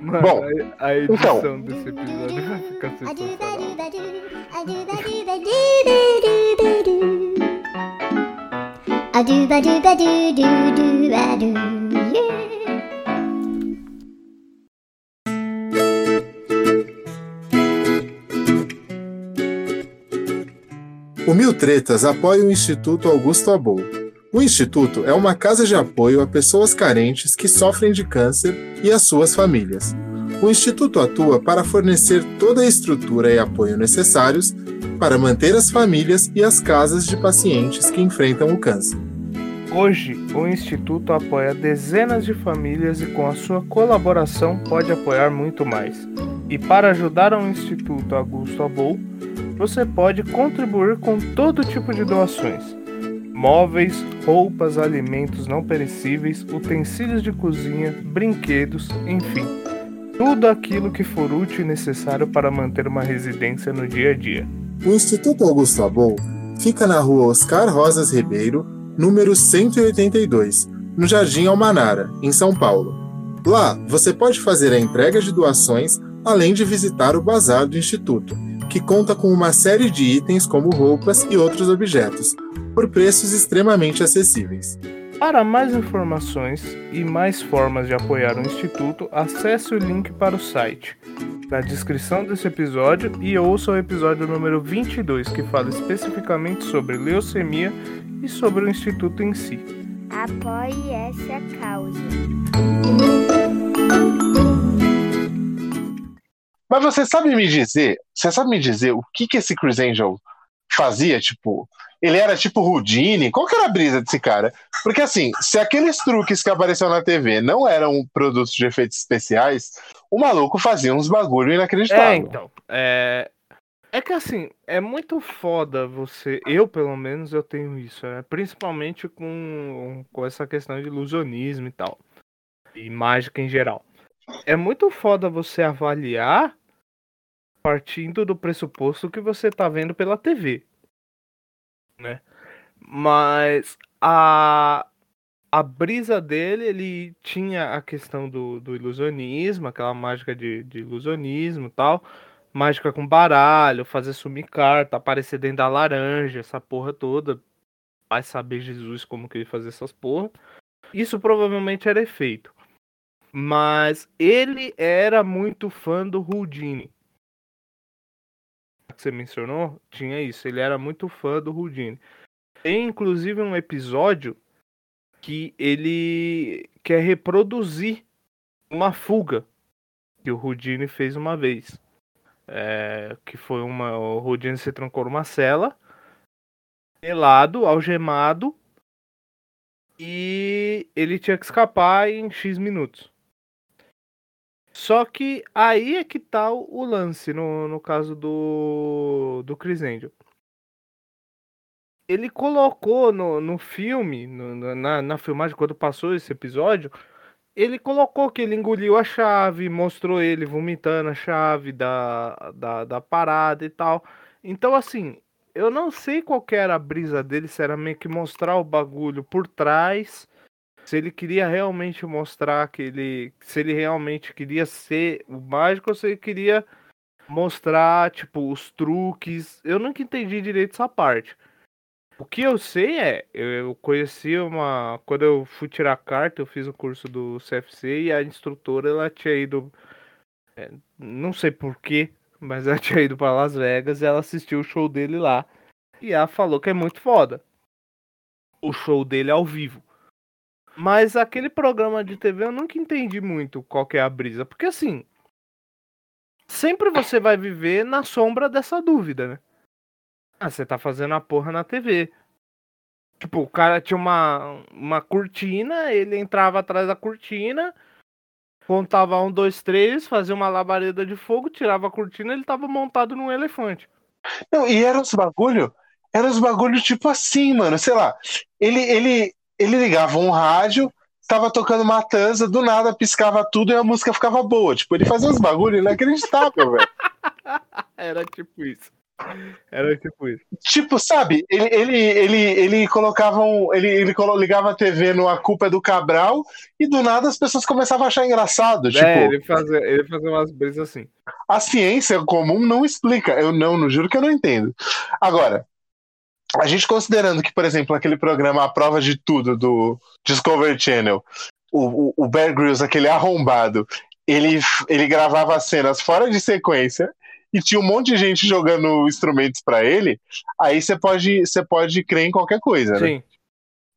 Mano, Bom, a, a edição então. desse episódio vai ficar sensacional. O Mil Tretas apoia o Instituto Augusto Abou. O Instituto é uma casa de apoio a pessoas carentes que sofrem de câncer e às suas famílias. O Instituto atua para fornecer toda a estrutura e apoio necessários para manter as famílias e as casas de pacientes que enfrentam o câncer. Hoje, o Instituto apoia dezenas de famílias e, com a sua colaboração, pode apoiar muito mais. E para ajudar ao Instituto Augusto Abou, você pode contribuir com todo tipo de doações: móveis, roupas, alimentos não perecíveis, utensílios de cozinha, brinquedos, enfim, tudo aquilo que for útil e necessário para manter uma residência no dia a dia. O Instituto Augusto Abou fica na rua Oscar Rosas Ribeiro, número 182, no Jardim Almanara, em São Paulo. Lá, você pode fazer a entrega de doações, além de visitar o bazar do Instituto, que conta com uma série de itens como roupas e outros objetos, por preços extremamente acessíveis. Para mais informações e mais formas de apoiar o Instituto, acesse o link para o site na descrição desse episódio e ouça o episódio número 22, que fala especificamente sobre leucemia e sobre o Instituto em si. Apoie essa causa. Mas você sabe me dizer, você sabe me dizer o que que esse Chris Angel fazia? Tipo, ele era tipo Houdini? Qual que era a brisa desse cara? Porque assim, se aqueles truques que apareceram na TV não eram produtos de efeitos especiais, o maluco fazia uns bagulho inacreditável. É, então. É... é que assim, é muito foda você. Eu, pelo menos, eu tenho isso, né? Principalmente com, com essa questão de ilusionismo e tal. E mágica em geral. É muito foda você avaliar partindo do pressuposto que você tá vendo pela TV. Né? Mas a, a brisa dele, ele tinha a questão do, do ilusionismo, aquela mágica de, de ilusionismo tal. Mágica com baralho, fazer sumir carta, aparecer dentro da laranja, essa porra toda. Vai saber Jesus como que ele fazia essas porra. Isso provavelmente era efeito. Mas ele era muito fã do Houdini. Que você mencionou, tinha isso. Ele era muito fã do Houdini. Tem inclusive um episódio que ele quer reproduzir uma fuga que o Houdini fez uma vez. É, que foi uma. O Houdini se trancou numa cela, pelado, algemado, e ele tinha que escapar em X minutos. Só que aí é que tá o, lance no, no caso do, do Chris Angel. Ele colocou no, no filme, no- na, na filmagem, quando passou esse episódio, ele colocou que ele engoliu a chave, mostrou ele vomitando a chave da, da, da parada e tal. Então, assim, eu não sei qual era a brisa dele, se era meio que mostrar o bagulho por trás, se ele queria realmente mostrar que ele. Se ele realmente queria ser o mágico ou se ele queria mostrar, tipo, os truques. Eu nunca entendi direito essa parte. O que eu sei é, eu conheci uma. Quando eu fui tirar carta, eu fiz o curso do CFC e a instrutora ela tinha ido. é, não sei porquê, mas ela tinha ido para Las Vegas e ela assistiu o show dele lá. E ela falou que é muito foda. O show dele ao vivo. Mas aquele programa de TV eu nunca entendi muito qual que é a brisa. Porque assim. Sempre você vai viver na sombra dessa dúvida, né? Ah, você tá fazendo a porra na TV. Tipo, o cara tinha uma, uma cortina, ele entrava atrás da cortina, contava um, dois, três, fazia uma labareda de fogo, tirava a cortina ele tava montado num elefante. Não, e eram os bagulho, eram os bagulho tipo assim, mano, sei lá. Ele, ele, ele ligava um rádio, tava tocando Matanza, do nada piscava tudo e a música ficava boa. Tipo, ele fazia uns bagulho inacreditável, velho. Era tipo isso. Era tipo isso. Tipo, sabe, ele, ele, ele, ele colocava um. Ele, ele ligava a TV no A Culpa é do Cabral e do nada as pessoas começavam a achar engraçado. Tipo, É, ele fazia, ele fazia umas brisas assim. a ciência comum não explica. Eu não, não juro que eu não entendo. Agora, a gente considerando que, por exemplo, aquele programa A Prova de Tudo do Discovery Channel, o, o, Bear Grylls, aquele arrombado, ele, ele gravava cenas fora de sequência e tinha um monte de gente jogando instrumentos pra ele, aí você pode, você pode crer em qualquer coisa, né? Sim.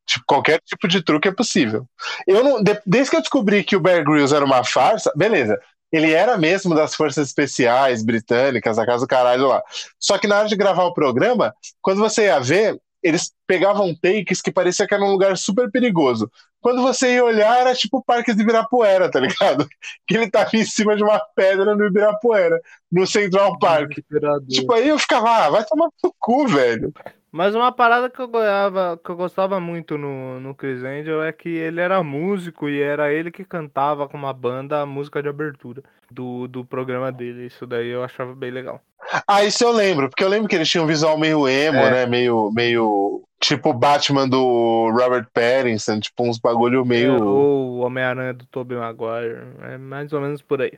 Tipo, qualquer tipo de truque é possível. Eu não, de- desde que eu descobri que o Bear Grylls era uma farsa, beleza. Ele era mesmo das forças especiais britânicas, a casa do caralho lá. Só que na hora de gravar o programa, quando você ia ver, eles pegavam takes que parecia que era um lugar super perigoso. Quando você ia olhar, era tipo o Parque de Ibirapuera, tá ligado? Que ele tava em cima de uma pedra no Ibirapuera, no Central Park. Tipo, aí eu ficava, ah, vai tomar no cu, velho. Mas uma parada que eu gostava, que eu gostava muito no, no Chris Angel é que ele era músico e era ele que cantava com uma banda a música de abertura do, do programa dele. Isso daí eu achava bem legal. Ah, isso eu lembro, porque eu lembro que eles tinham um visual meio emo, É. né? Meio, meio tipo Batman do Robert Pattinson, tipo uns bagulho É, meio. ou o Homem-Aranha do Tobey Maguire. É mais ou menos por aí.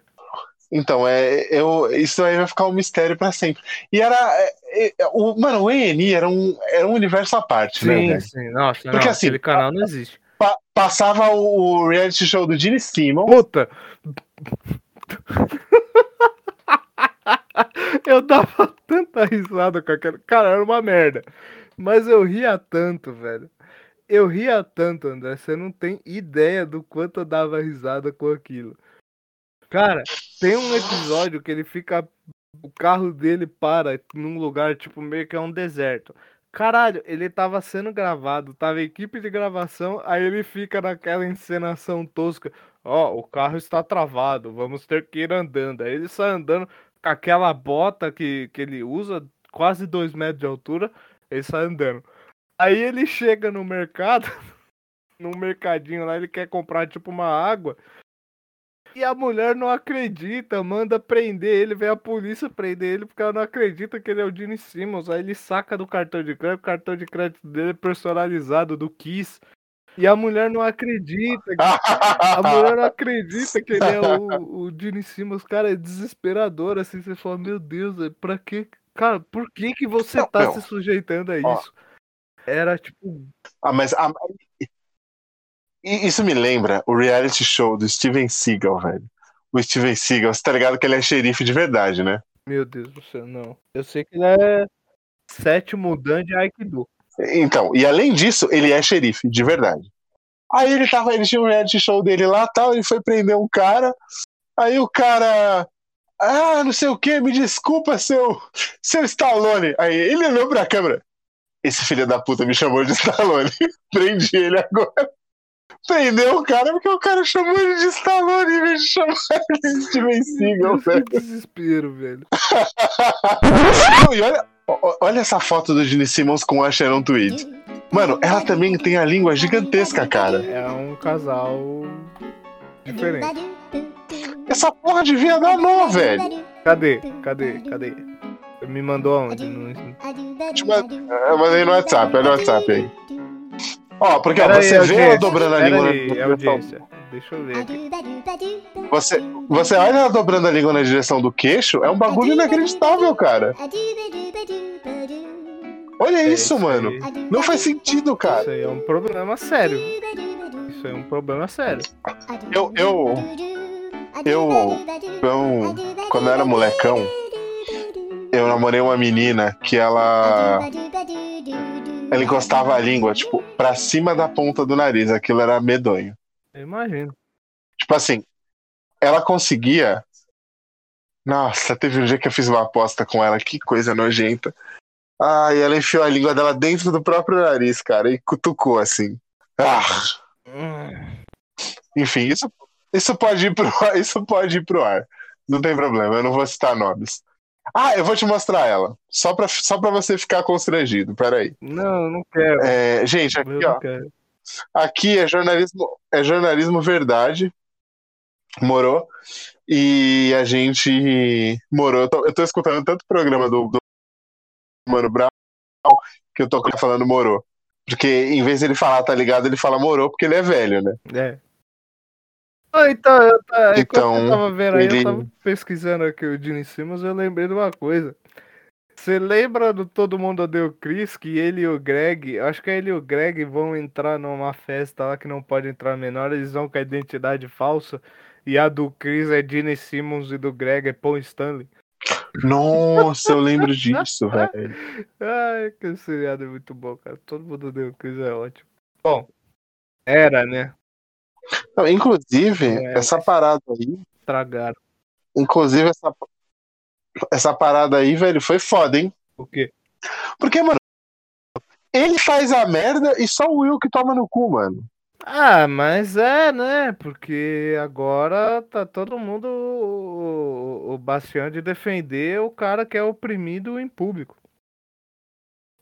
Então, é, eu, isso aí vai ficar um mistério pra sempre. E era. é, é, o, mano, o ENI era um, era um universo à parte, né? Sim, sim. Nossa, Porque não, assim, aquele canal não existe. Pa- passava o, reality show do Gene Simmons. Puta! eu dava tanta risada com aquele. Cara, era uma merda. Mas eu ria tanto, velho. eu ria tanto, André, você não tem ideia do quanto eu dava risada com aquilo. Cara, tem um episódio que ele fica. O carro dele para num lugar, tipo, meio que é um deserto. Caralho, ele tava sendo gravado, tava equipe de gravação, aí ele fica naquela encenação tosca. Ó, o carro está travado, vamos ter que ir andando. Aí ele sai andando com aquela bota que, que ele usa, quase dois metros de altura, ele sai andando. Aí ele chega no mercado, num mercadinho lá, ele quer comprar tipo uma água. E a mulher não acredita, manda prender ele, vem a polícia prender ele porque ela não acredita que ele é o Gene Simmons. Aí ele saca do cartão de crédito, o cartão de crédito dele é personalizado do Kiss. E a mulher não acredita. que- A mulher não acredita que ele é o, o Gene Simmons. Cara, é desesperador, assim. Você fala, meu Deus, é pra que. Cara, por que que você Não, tá não. se sujeitando a Ó. isso? Era tipo. Ah, mas a- E isso me lembra o reality show do Steven Seagal, velho. O Steven Seagal, você tá ligado que ele é xerife de verdade, né? Meu Deus do céu, não. Eu sei que ele é sétimo dan de Aikido. Então, e além disso, ele é xerife de verdade. Aí ele tava, ele tinha um reality show dele lá, tal, ele foi prender um cara. Aí o cara, ah, não sei o que, me desculpa, seu, seu Stallone. Aí ele olhou pra câmera. Esse filho da puta me chamou de Stallone. Prendi ele agora. Prendeu o cara porque o cara chamou ele de Stallone em vez de chamar ele de Steven Seagal, Que velho. desespero, velho. Não, e olha, olha essa foto do Gene Simmons com a Sharon Tweed. Mano, ela também tem a língua gigantesca, cara. É um casal diferente. Essa porra devia dar nó, velho. Cadê? Cadê? Cadê? Me mandou aonde? No... Eu mandei no WhatsApp, olha o WhatsApp aí. Ó, porque ó, Pera aí, você vê ela dobrando a língua aí, na direção. Deixa eu ver aqui. Você, você olha ela dobrando a língua na direção do queixo, é um bagulho inacreditável, cara. Olha isso, mano. aí. Não faz sentido, cara. Isso aí é um problema sério. Isso aí é um problema sério. Eu, eu, eu, eu, quando eu era molecão, eu namorei uma menina que ela, ela encostava a língua, tipo, pra cima da ponta do nariz. Aquilo era medonho. Eu imagino. Tipo assim, ela conseguia. Nossa, teve um dia que eu fiz uma aposta com ela, que coisa nojenta. Ah, e ela enfiou a língua dela dentro do próprio nariz, cara, e cutucou assim. Ah, Hum, enfim, isso, isso pode ir pro ar, isso pode ir pro ar. Não tem problema, eu não vou citar nomes. Ah, eu vou te mostrar ela. Só pra, só pra você ficar constrangido, peraí. Não, não quero. É, gente, aqui, ó. quero. Aqui é jornalismo, é jornalismo verdade. Morou. E a gente morou. Eu tô, eu tô escutando tanto programa do, do Mano Brown que eu tô falando morou. Porque em vez de ele falar, tá ligado, ele fala morou porque ele é velho, né? É. Ah, então, eu, tá, Então, eu tava vendo aí, ele- eu tava pesquisando aqui o Gene Simmons, eu lembrei de uma coisa. Você lembra do Todo Mundo Odeia Chris, que ele e o Greg, acho que ele e o Greg vão entrar numa festa lá que não pode entrar menor, eles vão com a identidade falsa, e a do Chris é Gene Simmons e do Greg é Paul Stanley. Nossa, eu lembro disso, velho. Ai, que seriado é muito bom, cara. Todo mundo odeia o Chris é ótimo. Bom, era, né? Não, inclusive, É, essa parada aí, Tragaram. inclusive essa, essa parada aí, velho, foi foda, hein? O quê? Porque, mano, ele faz a merda e só o Will que toma no cu, mano. Ah, mas é, né? Porque agora tá todo mundo o, o bastião de defender o cara que é oprimido em público.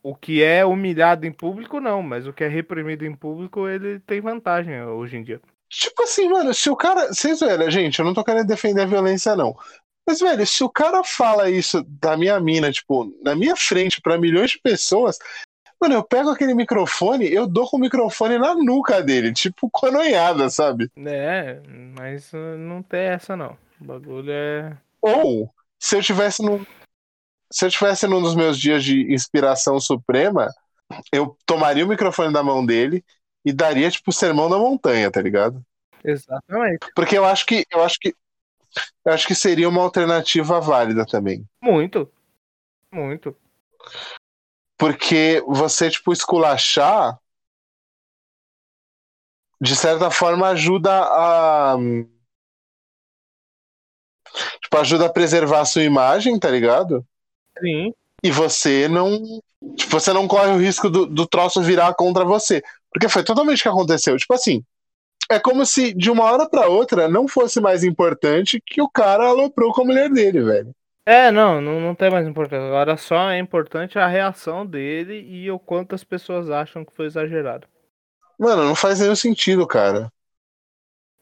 O que é humilhado em público, não, mas o que é reprimido em público, ele tem vantagem hoje em dia. Tipo assim, mano, se o cara. Vocês, velho, gente, eu não tô querendo defender a violência, não. Mas, velho, se o cara fala isso da minha mina, tipo, na minha frente pra milhões de pessoas, mano, eu pego aquele microfone, eu dou com o microfone na nuca dele, tipo, coronhada, sabe? É, mas uh, não tem essa não. O bagulho é. Ou, se eu tivesse num. Se eu tivesse num dos meus dias de inspiração suprema, eu tomaria o microfone da mão dele e daria, tipo, o sermão da montanha, tá ligado? Exatamente. Porque eu acho que. Eu acho que. Eu acho que seria uma alternativa válida também. Muito. Muito. Porque você, tipo, esculachar de certa forma, ajuda a. Tipo, ajuda a preservar a sua imagem, tá ligado? Sim. E você não. Tipo, você não corre o risco do, do troço virar contra você. Porque foi totalmente o que aconteceu. Tipo assim. É como se de uma hora pra outra não fosse mais importante que o cara aloprou com a mulher dele, velho. É, não, não, não tem mais importância. Agora só é importante a reação dele e o quanto as pessoas acham que foi exagerado. Mano, não faz nenhum sentido, cara.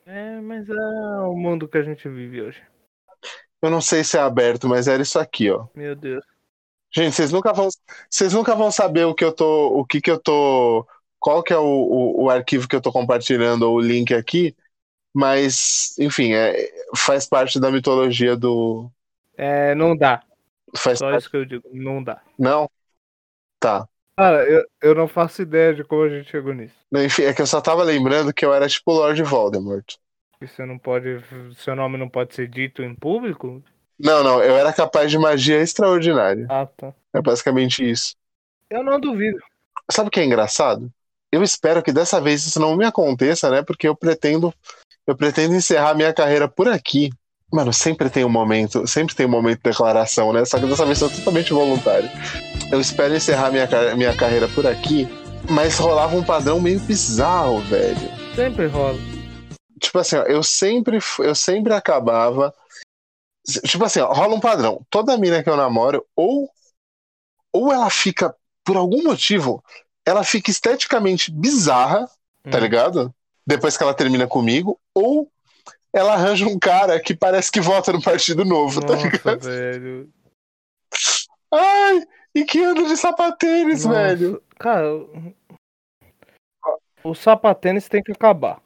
É, mas é o mundo que a gente vive hoje. Eu não sei se é aberto, mas era isso aqui, ó. Meu Deus. Gente, vocês nunca vão, vocês nunca vão saber o que eu tô, o que que eu tô, qual que é o, o, o arquivo que eu tô compartilhando ou o link aqui, mas, enfim, é, faz parte da mitologia do, É, não dá. faz Só parte, isso que eu digo. Não dá. não? Tá. Cara, eu, eu não faço ideia de como a gente chegou nisso. Enfim, é que eu só tava lembrando que eu era tipo Lord Voldemort. E você não pode. Seu nome não pode ser dito em público? Não, não, eu era capaz de magia extraordinária. Ah, tá. É basicamente isso. Eu não duvido. Sabe o que é engraçado? Eu espero que dessa vez isso não me aconteça, né? Porque eu pretendo, eu pretendo encerrar minha carreira por aqui. Mano, sempre tem um momento, sempre tem um momento de declaração, né? Só que dessa vez eu totalmente voluntário. Eu espero encerrar minha, minha carreira por aqui, mas rolava um padrão meio bizarro, velho. Sempre rola. Tipo assim, ó, eu sempre, eu sempre acabava. Tipo assim, ó, rola um padrão. Toda mina que eu namoro, ou, ou ela fica, por algum motivo, ela fica esteticamente bizarra, tá Hum. ligado? Depois que ela termina comigo, ou ela arranja um cara que parece que vota no Partido Novo, tá Nossa, ligado? velho. Ai, e que anda de sapatênis, Nossa. velho. Cara, o- o sapatênis tem que acabar.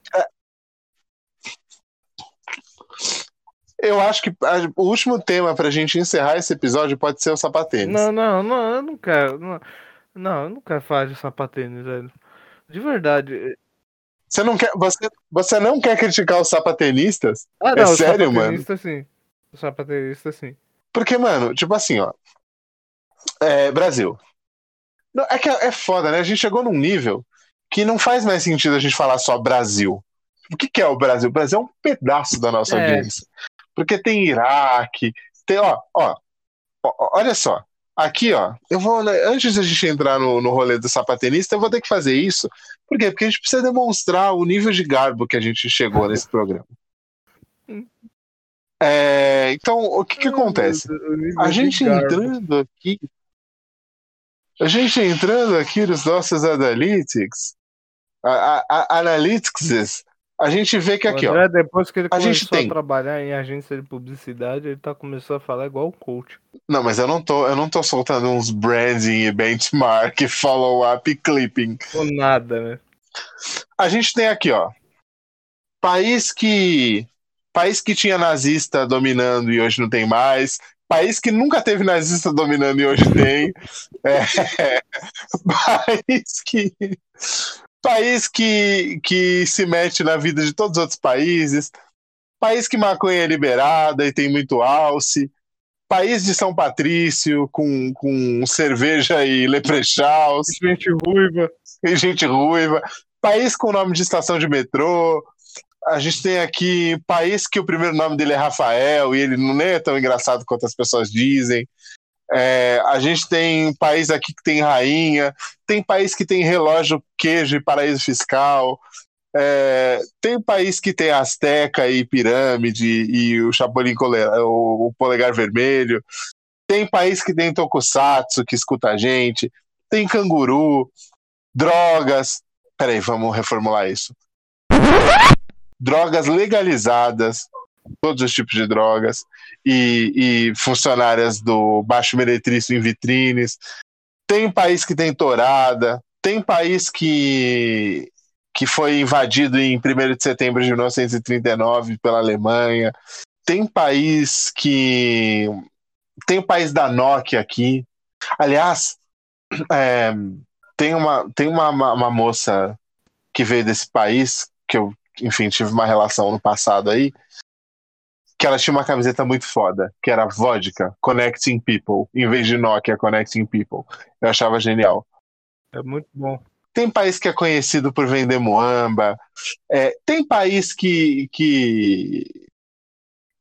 Eu acho que a- o último tema pra gente encerrar esse episódio pode ser o sapatênis. Não, não, não, eu não quero. Não, não eu não quero falar de sapatênis, velho. De verdade. Você não quer, você, você não quer criticar os sapatenistas? Ah, É não, o sério, sapatenista sim. O sapatenista sim. Porque, mano, tipo assim, ó. É, Brasil. Não, É que é é foda, né? A gente chegou num nível que não faz mais sentido a gente falar só Brasil. O que, que é o Brasil? O Brasil é um pedaço da nossa É. audiência. Porque tem Iraque, tem, ó, ó, ó, olha só. Aqui, ó, eu vou, né, antes da gente entrar no, no rolê do sapatenista, eu vou ter que fazer isso. Por quê? Porque a gente precisa demonstrar o nível de garbo que a gente chegou nesse programa. É, então, o que, que acontece? A gente entrando aqui. A gente entrando aqui nos nossos analytics. A, a- analytics. A gente vê que aqui, ó. André, depois que ele A gente começou a tem. trabalhar em agência de publicidade, ele tá começando a falar igual o coach. Não, mas eu não tô, eu não tô soltando uns branding e benchmark, follow-up e clipping. Ou nada, né? A gente tem aqui, ó. País que. País que tinha nazista dominando e hoje não tem mais. País que nunca teve nazista dominando e hoje tem. É, país que. País que, que se mete na vida de todos os outros países. País que maconha é liberada e tem muito alce. País de São Patrício com, com cerveja e leprechauns Gente ruiva. e gente ruiva. País com nome de estação de metrô. A gente tem aqui país que o primeiro nome dele é Rafael e ele não é tão engraçado quanto as pessoas dizem. É, a gente tem país aqui que tem rainha, tem país que tem relógio, queijo e paraíso fiscal. É, tem país que tem Azteca e pirâmide e o Chapolin o, o polegar vermelho. Tem país que tem Tokusatsu que escuta a gente. Tem canguru, drogas. Peraí, vamos reformular isso. Drogas legalizadas, todos os tipos de drogas, e, e funcionárias do baixo meretrício em vitrines. Tem país que tem torada, tem país que, que foi invadido em 1 de setembro de 1939 pela Alemanha. Tem país que. Tem país da Nokia aqui. Aliás, é, tem, uma, tem uma, uma, uma moça que veio desse país, que eu, enfim, tive uma relação no passado aí, que ela tinha uma camiseta muito foda, que era vodka, Connecting People, em vez de Nokia, Connecting People. Eu achava genial. É muito bom. tem país que é conhecido por vender moamba, é, tem país que, que,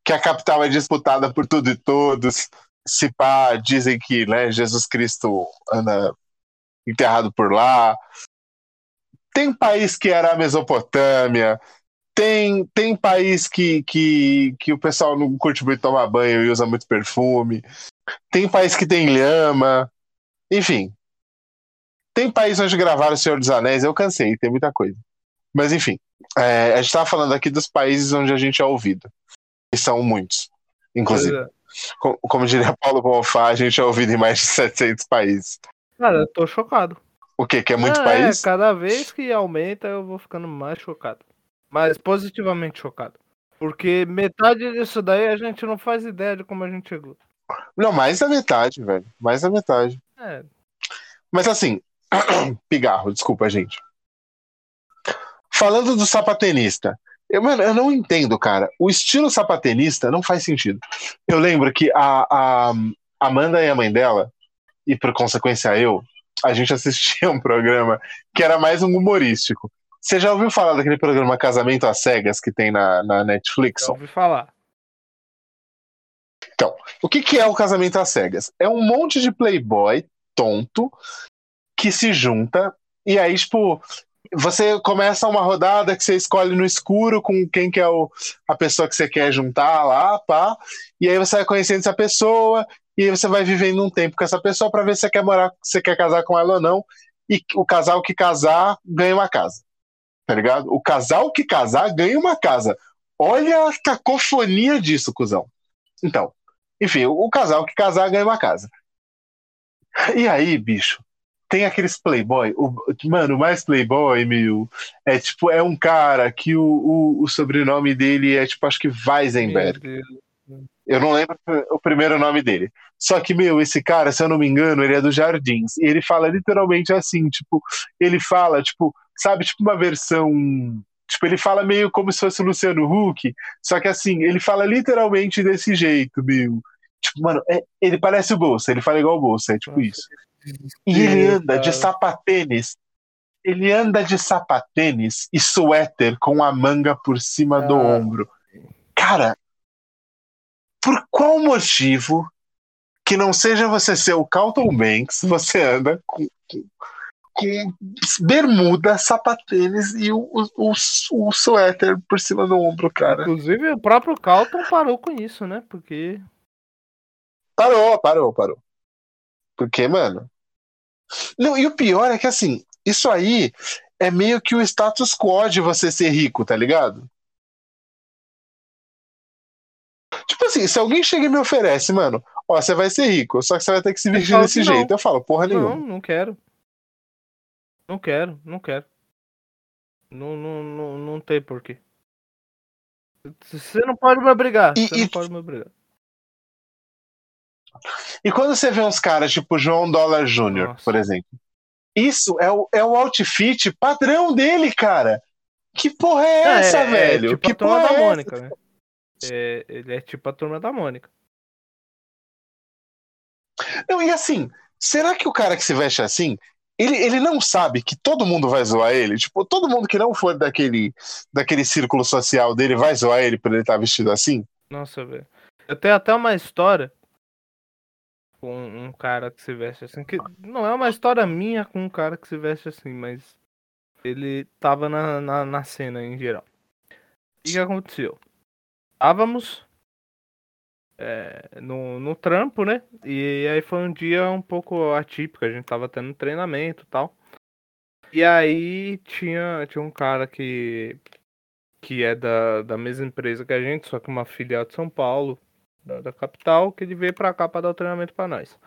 que a capital é disputada por tudo e todos. Se pá, dizem que né, Jesus Cristo anda enterrado por lá. Tem país que era a Mesopotâmia, tem, tem país que, que, que o pessoal não curte muito tomar banho e usa muito perfume. Tem país que tem lhama. Enfim. Tem país onde gravaram O Senhor dos Anéis. Eu cansei, tem muita coisa. Mas enfim. É, a gente estava falando aqui dos países onde a gente é ouvido. E são muitos. Inclusive. É. Como, como diria Paulo Bonfá, a gente é ouvido em mais de 700 países. Cara, eu tô chocado. O quê? Que é muito Ah, país? É, cada vez que aumenta eu vou ficando mais chocado. Mas positivamente chocado. Porque metade disso daí a gente não faz ideia de como a gente chegou. Não, mais da metade, velho. Mais da metade. É, Mas assim, pigarro, desculpa, gente. Falando do sapatenista, eu, mano, eu não entendo, cara. O estilo sapatenista não faz sentido. Eu lembro que a, a Amanda e a mãe dela, e por consequência eu, a gente assistia um programa que era mais um humorístico. Você já ouviu falar daquele programa Casamento às Cegas que tem na, na Netflix? já ouvi falar. O que, que é o casamento às cegas? É um monte de playboy tonto que se junta e aí, tipo, você começa uma rodada que você escolhe no escuro com quem que é o, a pessoa que você quer juntar lá, pá, e aí você vai conhecendo essa pessoa e aí você vai vivendo um tempo com essa pessoa para ver se você quer morar, se você quer casar com ela ou não, e o casal que casar ganha uma casa. Tá ligado? O casal que casar ganha uma casa. Olha a cacofonia disso, cuzão. Então, enfim, o, o casal que casar ganha uma casa. E aí, bicho, tem aqueles playboy, o, mano, mais playboy, meu, é tipo, é um cara que o, o, o sobrenome dele é tipo, acho que Weisenberg. Eu não lembro o primeiro nome dele. Só que, meu, esse cara, se eu não me engano, ele é dos Jardins. E ele fala literalmente assim, tipo, ele fala, tipo, sabe, tipo uma versão. Tipo, ele fala meio como se fosse o Luciano Huck, só que assim, ele fala literalmente desse jeito, meu. Tipo, mano, é- ele parece o Bolsa, ele fala igual o Bolsa, é tipo isso. E ele anda de sapatênis. Ele anda de sapatênis e suéter com a manga por cima do Ah. ombro. Cara, por qual motivo que não seja você ser o Carlton Banks, você anda com, com, bermuda, sapatênis e o, o, o, o suéter por cima do ombro, cara? Inclusive, o próprio Calton parou com isso, né? Porque. Parou, parou, parou. Porque, mano. Não, e o pior é que assim, isso aí é meio que o status quo de você ser rico, tá ligado? Tipo assim, se alguém chega e me oferece, mano, ó, você vai ser rico, só que você vai ter que se vestir desse não. jeito. Eu falo, porra Não, nenhuma. não quero. Não quero, não quero. Não, não, não, não tem porquê. Você não pode me obrigar. E- Você e- não pode me obrigar. E quando você vê uns caras tipo João Dólar Júnior, Nossa. por exemplo, isso é o, é o outfit padrão dele, cara. Que porra é essa, é, velho? É tipo que a turma da é? Mônica, né? É, ele é tipo a turma da Mônica. Não, e assim, será que o cara que se veste assim, ele, ele não sabe que todo mundo vai zoar ele? Tipo, todo mundo que não for daquele, daquele círculo social dele vai zoar ele por ele estar vestido assim? Nossa, velho. Eu tenho até uma história com um cara que se veste assim. Que não é uma história minha com um cara que se veste assim, mas ele tava na, na, na cena em geral. O que aconteceu? Estávamos é, no, no trampo, né? E aí foi um dia um pouco atípico, a gente tava tendo treinamento e tal. E aí tinha, tinha um cara que, que é da, da mesma empresa que a gente, só que uma filial de São Paulo, da, da capital, que ele veio pra cá pra dar o treinamento pra nós.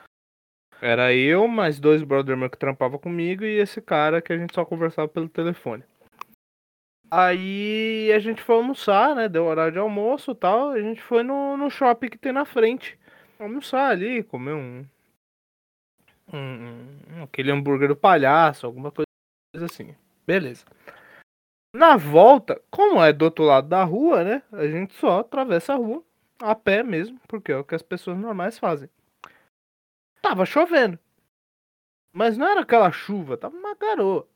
Era eu, mais dois brother meu que trampavam comigo e esse cara que a gente só conversava pelo telefone. Aí a gente foi almoçar, né? Deu horário de almoço e tal. A gente foi no, no shopping que tem na frente. Almoçar ali, comer um, um- Aquele hambúrguer do palhaço, alguma coisa assim. Beleza. Na volta, como é do outro lado da rua, né? A gente só atravessa a rua a pé mesmo, porque é o que as pessoas normais fazem. Tava chovendo. Mas não era aquela chuva, tava uma garoa.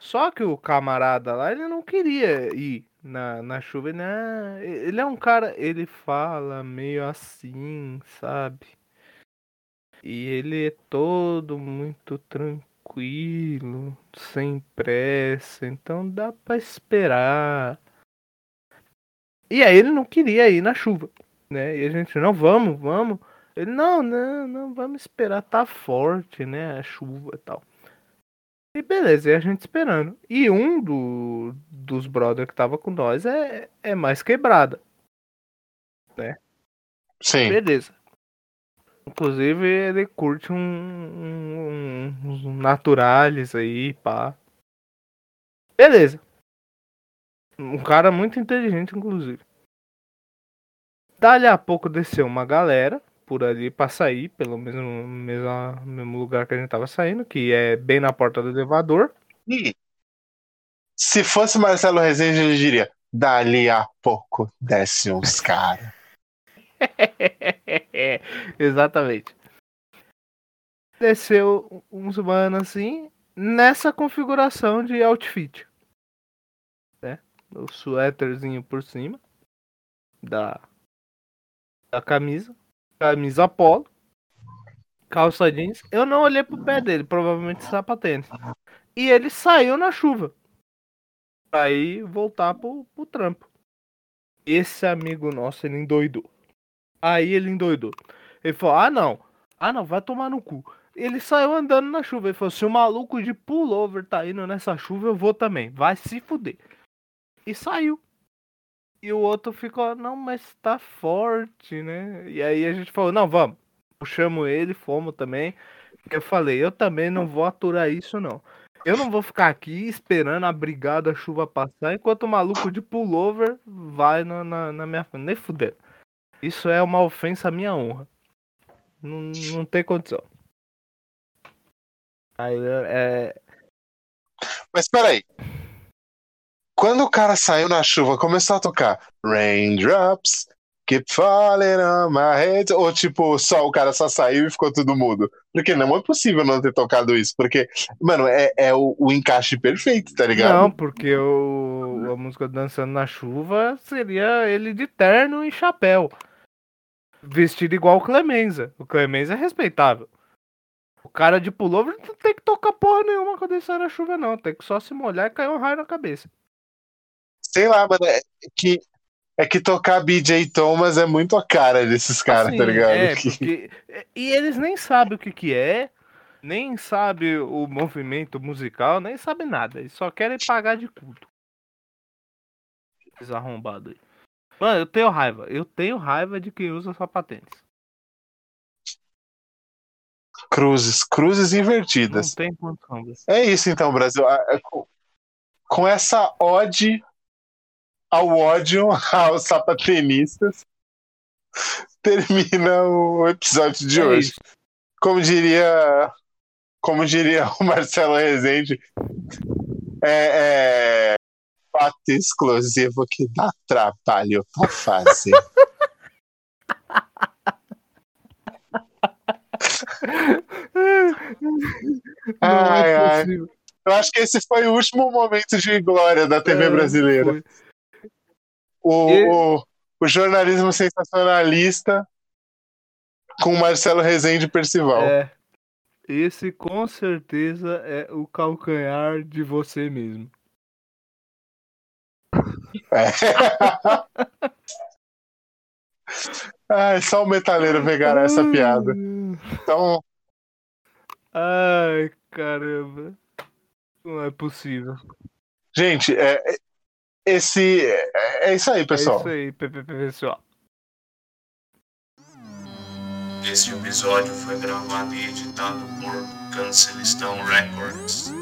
Só que o camarada lá, ele não queria ir na, na chuva. Né? Ele é um cara, ele fala meio assim, sabe? E ele é todo muito tranquilo, sem pressa, então dá pra esperar. E aí ele não queria ir na chuva, né? E a gente, não, vamos, vamos. Ele, não, não, não, vamos esperar, tá forte, né? A chuva e tal. E beleza, e a gente esperando. E um do, dos brothers que tava com nós é, é mais quebrada. Né? Sim. Beleza. Inclusive, ele curte um, um, uns naturales aí, pá. Beleza. Um cara muito inteligente, inclusive. Dali a pouco desceu uma galera por ali pra sair, pelo mesmo, mesmo, mesmo lugar que a gente tava saindo, que é bem na porta do elevador. E se fosse Marcelo Rezende, ele diria: dali a pouco desce uns caras. Exatamente. Desceu uns mano assim, nessa configuração de outfit. Né? O suéterzinho por cima da, da camisa. Camisa polo. Calça jeans. Eu não olhei pro pé dele, provavelmente sapatênis. E ele saiu na chuva. Pra ir voltar pro, pro trampo. Esse amigo nosso, ele endoidou. Aí ele endoidou. Ele falou: Ah, não. Ah, não, vai tomar no cu. Ele saiu andando na chuva. Ele falou: Se o maluco de pullover tá indo nessa chuva, eu vou também. Vai se fuder. E saiu. E o outro ficou: Não, mas tá forte, né? E aí a gente falou: Não, vamos. Puxamos ele, fomos também. Eu falei: Eu também não vou aturar isso, não. Eu não vou ficar aqui esperando a brigada, a chuva passar, enquanto o maluco de pullover vai na, na, na minha frente. Nem fuder. Isso é uma ofensa à minha honra. Não, não tem condição. Aí é. Mas peraí. Quando o cara saiu na chuva, começou a tocar Raindrops, Keep Falling on My Head, ou tipo, só o cara só saiu e ficou tudo mudo? Porque não é possível não ter tocado isso, porque, mano, é, é o, o encaixe perfeito, tá ligado? Não, porque o, a música Dançando na Chuva seria ele de terno e chapéu. Vestido igual o Clemenza. O Clemenza é respeitável. O cara de pullover não tem que tocar porra nenhuma quando ele sai na chuva, não. Tem que só se molhar e cair um raio na cabeça. Sei lá, mano, é que, é que tocar BJ Thomas é muito a cara desses caras, Assim, tá ligado? É, Que- porque... E eles nem sabem o que que é, nem sabem o movimento musical, nem sabem nada. Eles só querem pagar de culto. Esses arrombados aí. Mano, eu tenho raiva. Eu tenho raiva de quem usa sapatênis. Cruzes, cruzes Não invertidas. tem condição. É isso então, Brasil. Com essa ode ao ódio aos sapatenistas, termina o episódio de É hoje. isso. Como diria, como diria o Marcelo Rezende, é, é fato exclusivo que dá trabalho pra fazer. Não Ai, é ai. Eu acho que esse foi o último momento de glória da TV É, brasileira. foi. O, E- o, o jornalismo sensacionalista com Marcelo Rezende Percival. É. Esse com certeza é o calcanhar de você mesmo. É. Ai, só o metaleiro pegaram essa piada. Então, Ai, caramba. Não é possível. gente, é- esse é, é isso aí, É pessoal. isso aí, pessoal. Este episódio foi gravado e editado por Cancelistão Records.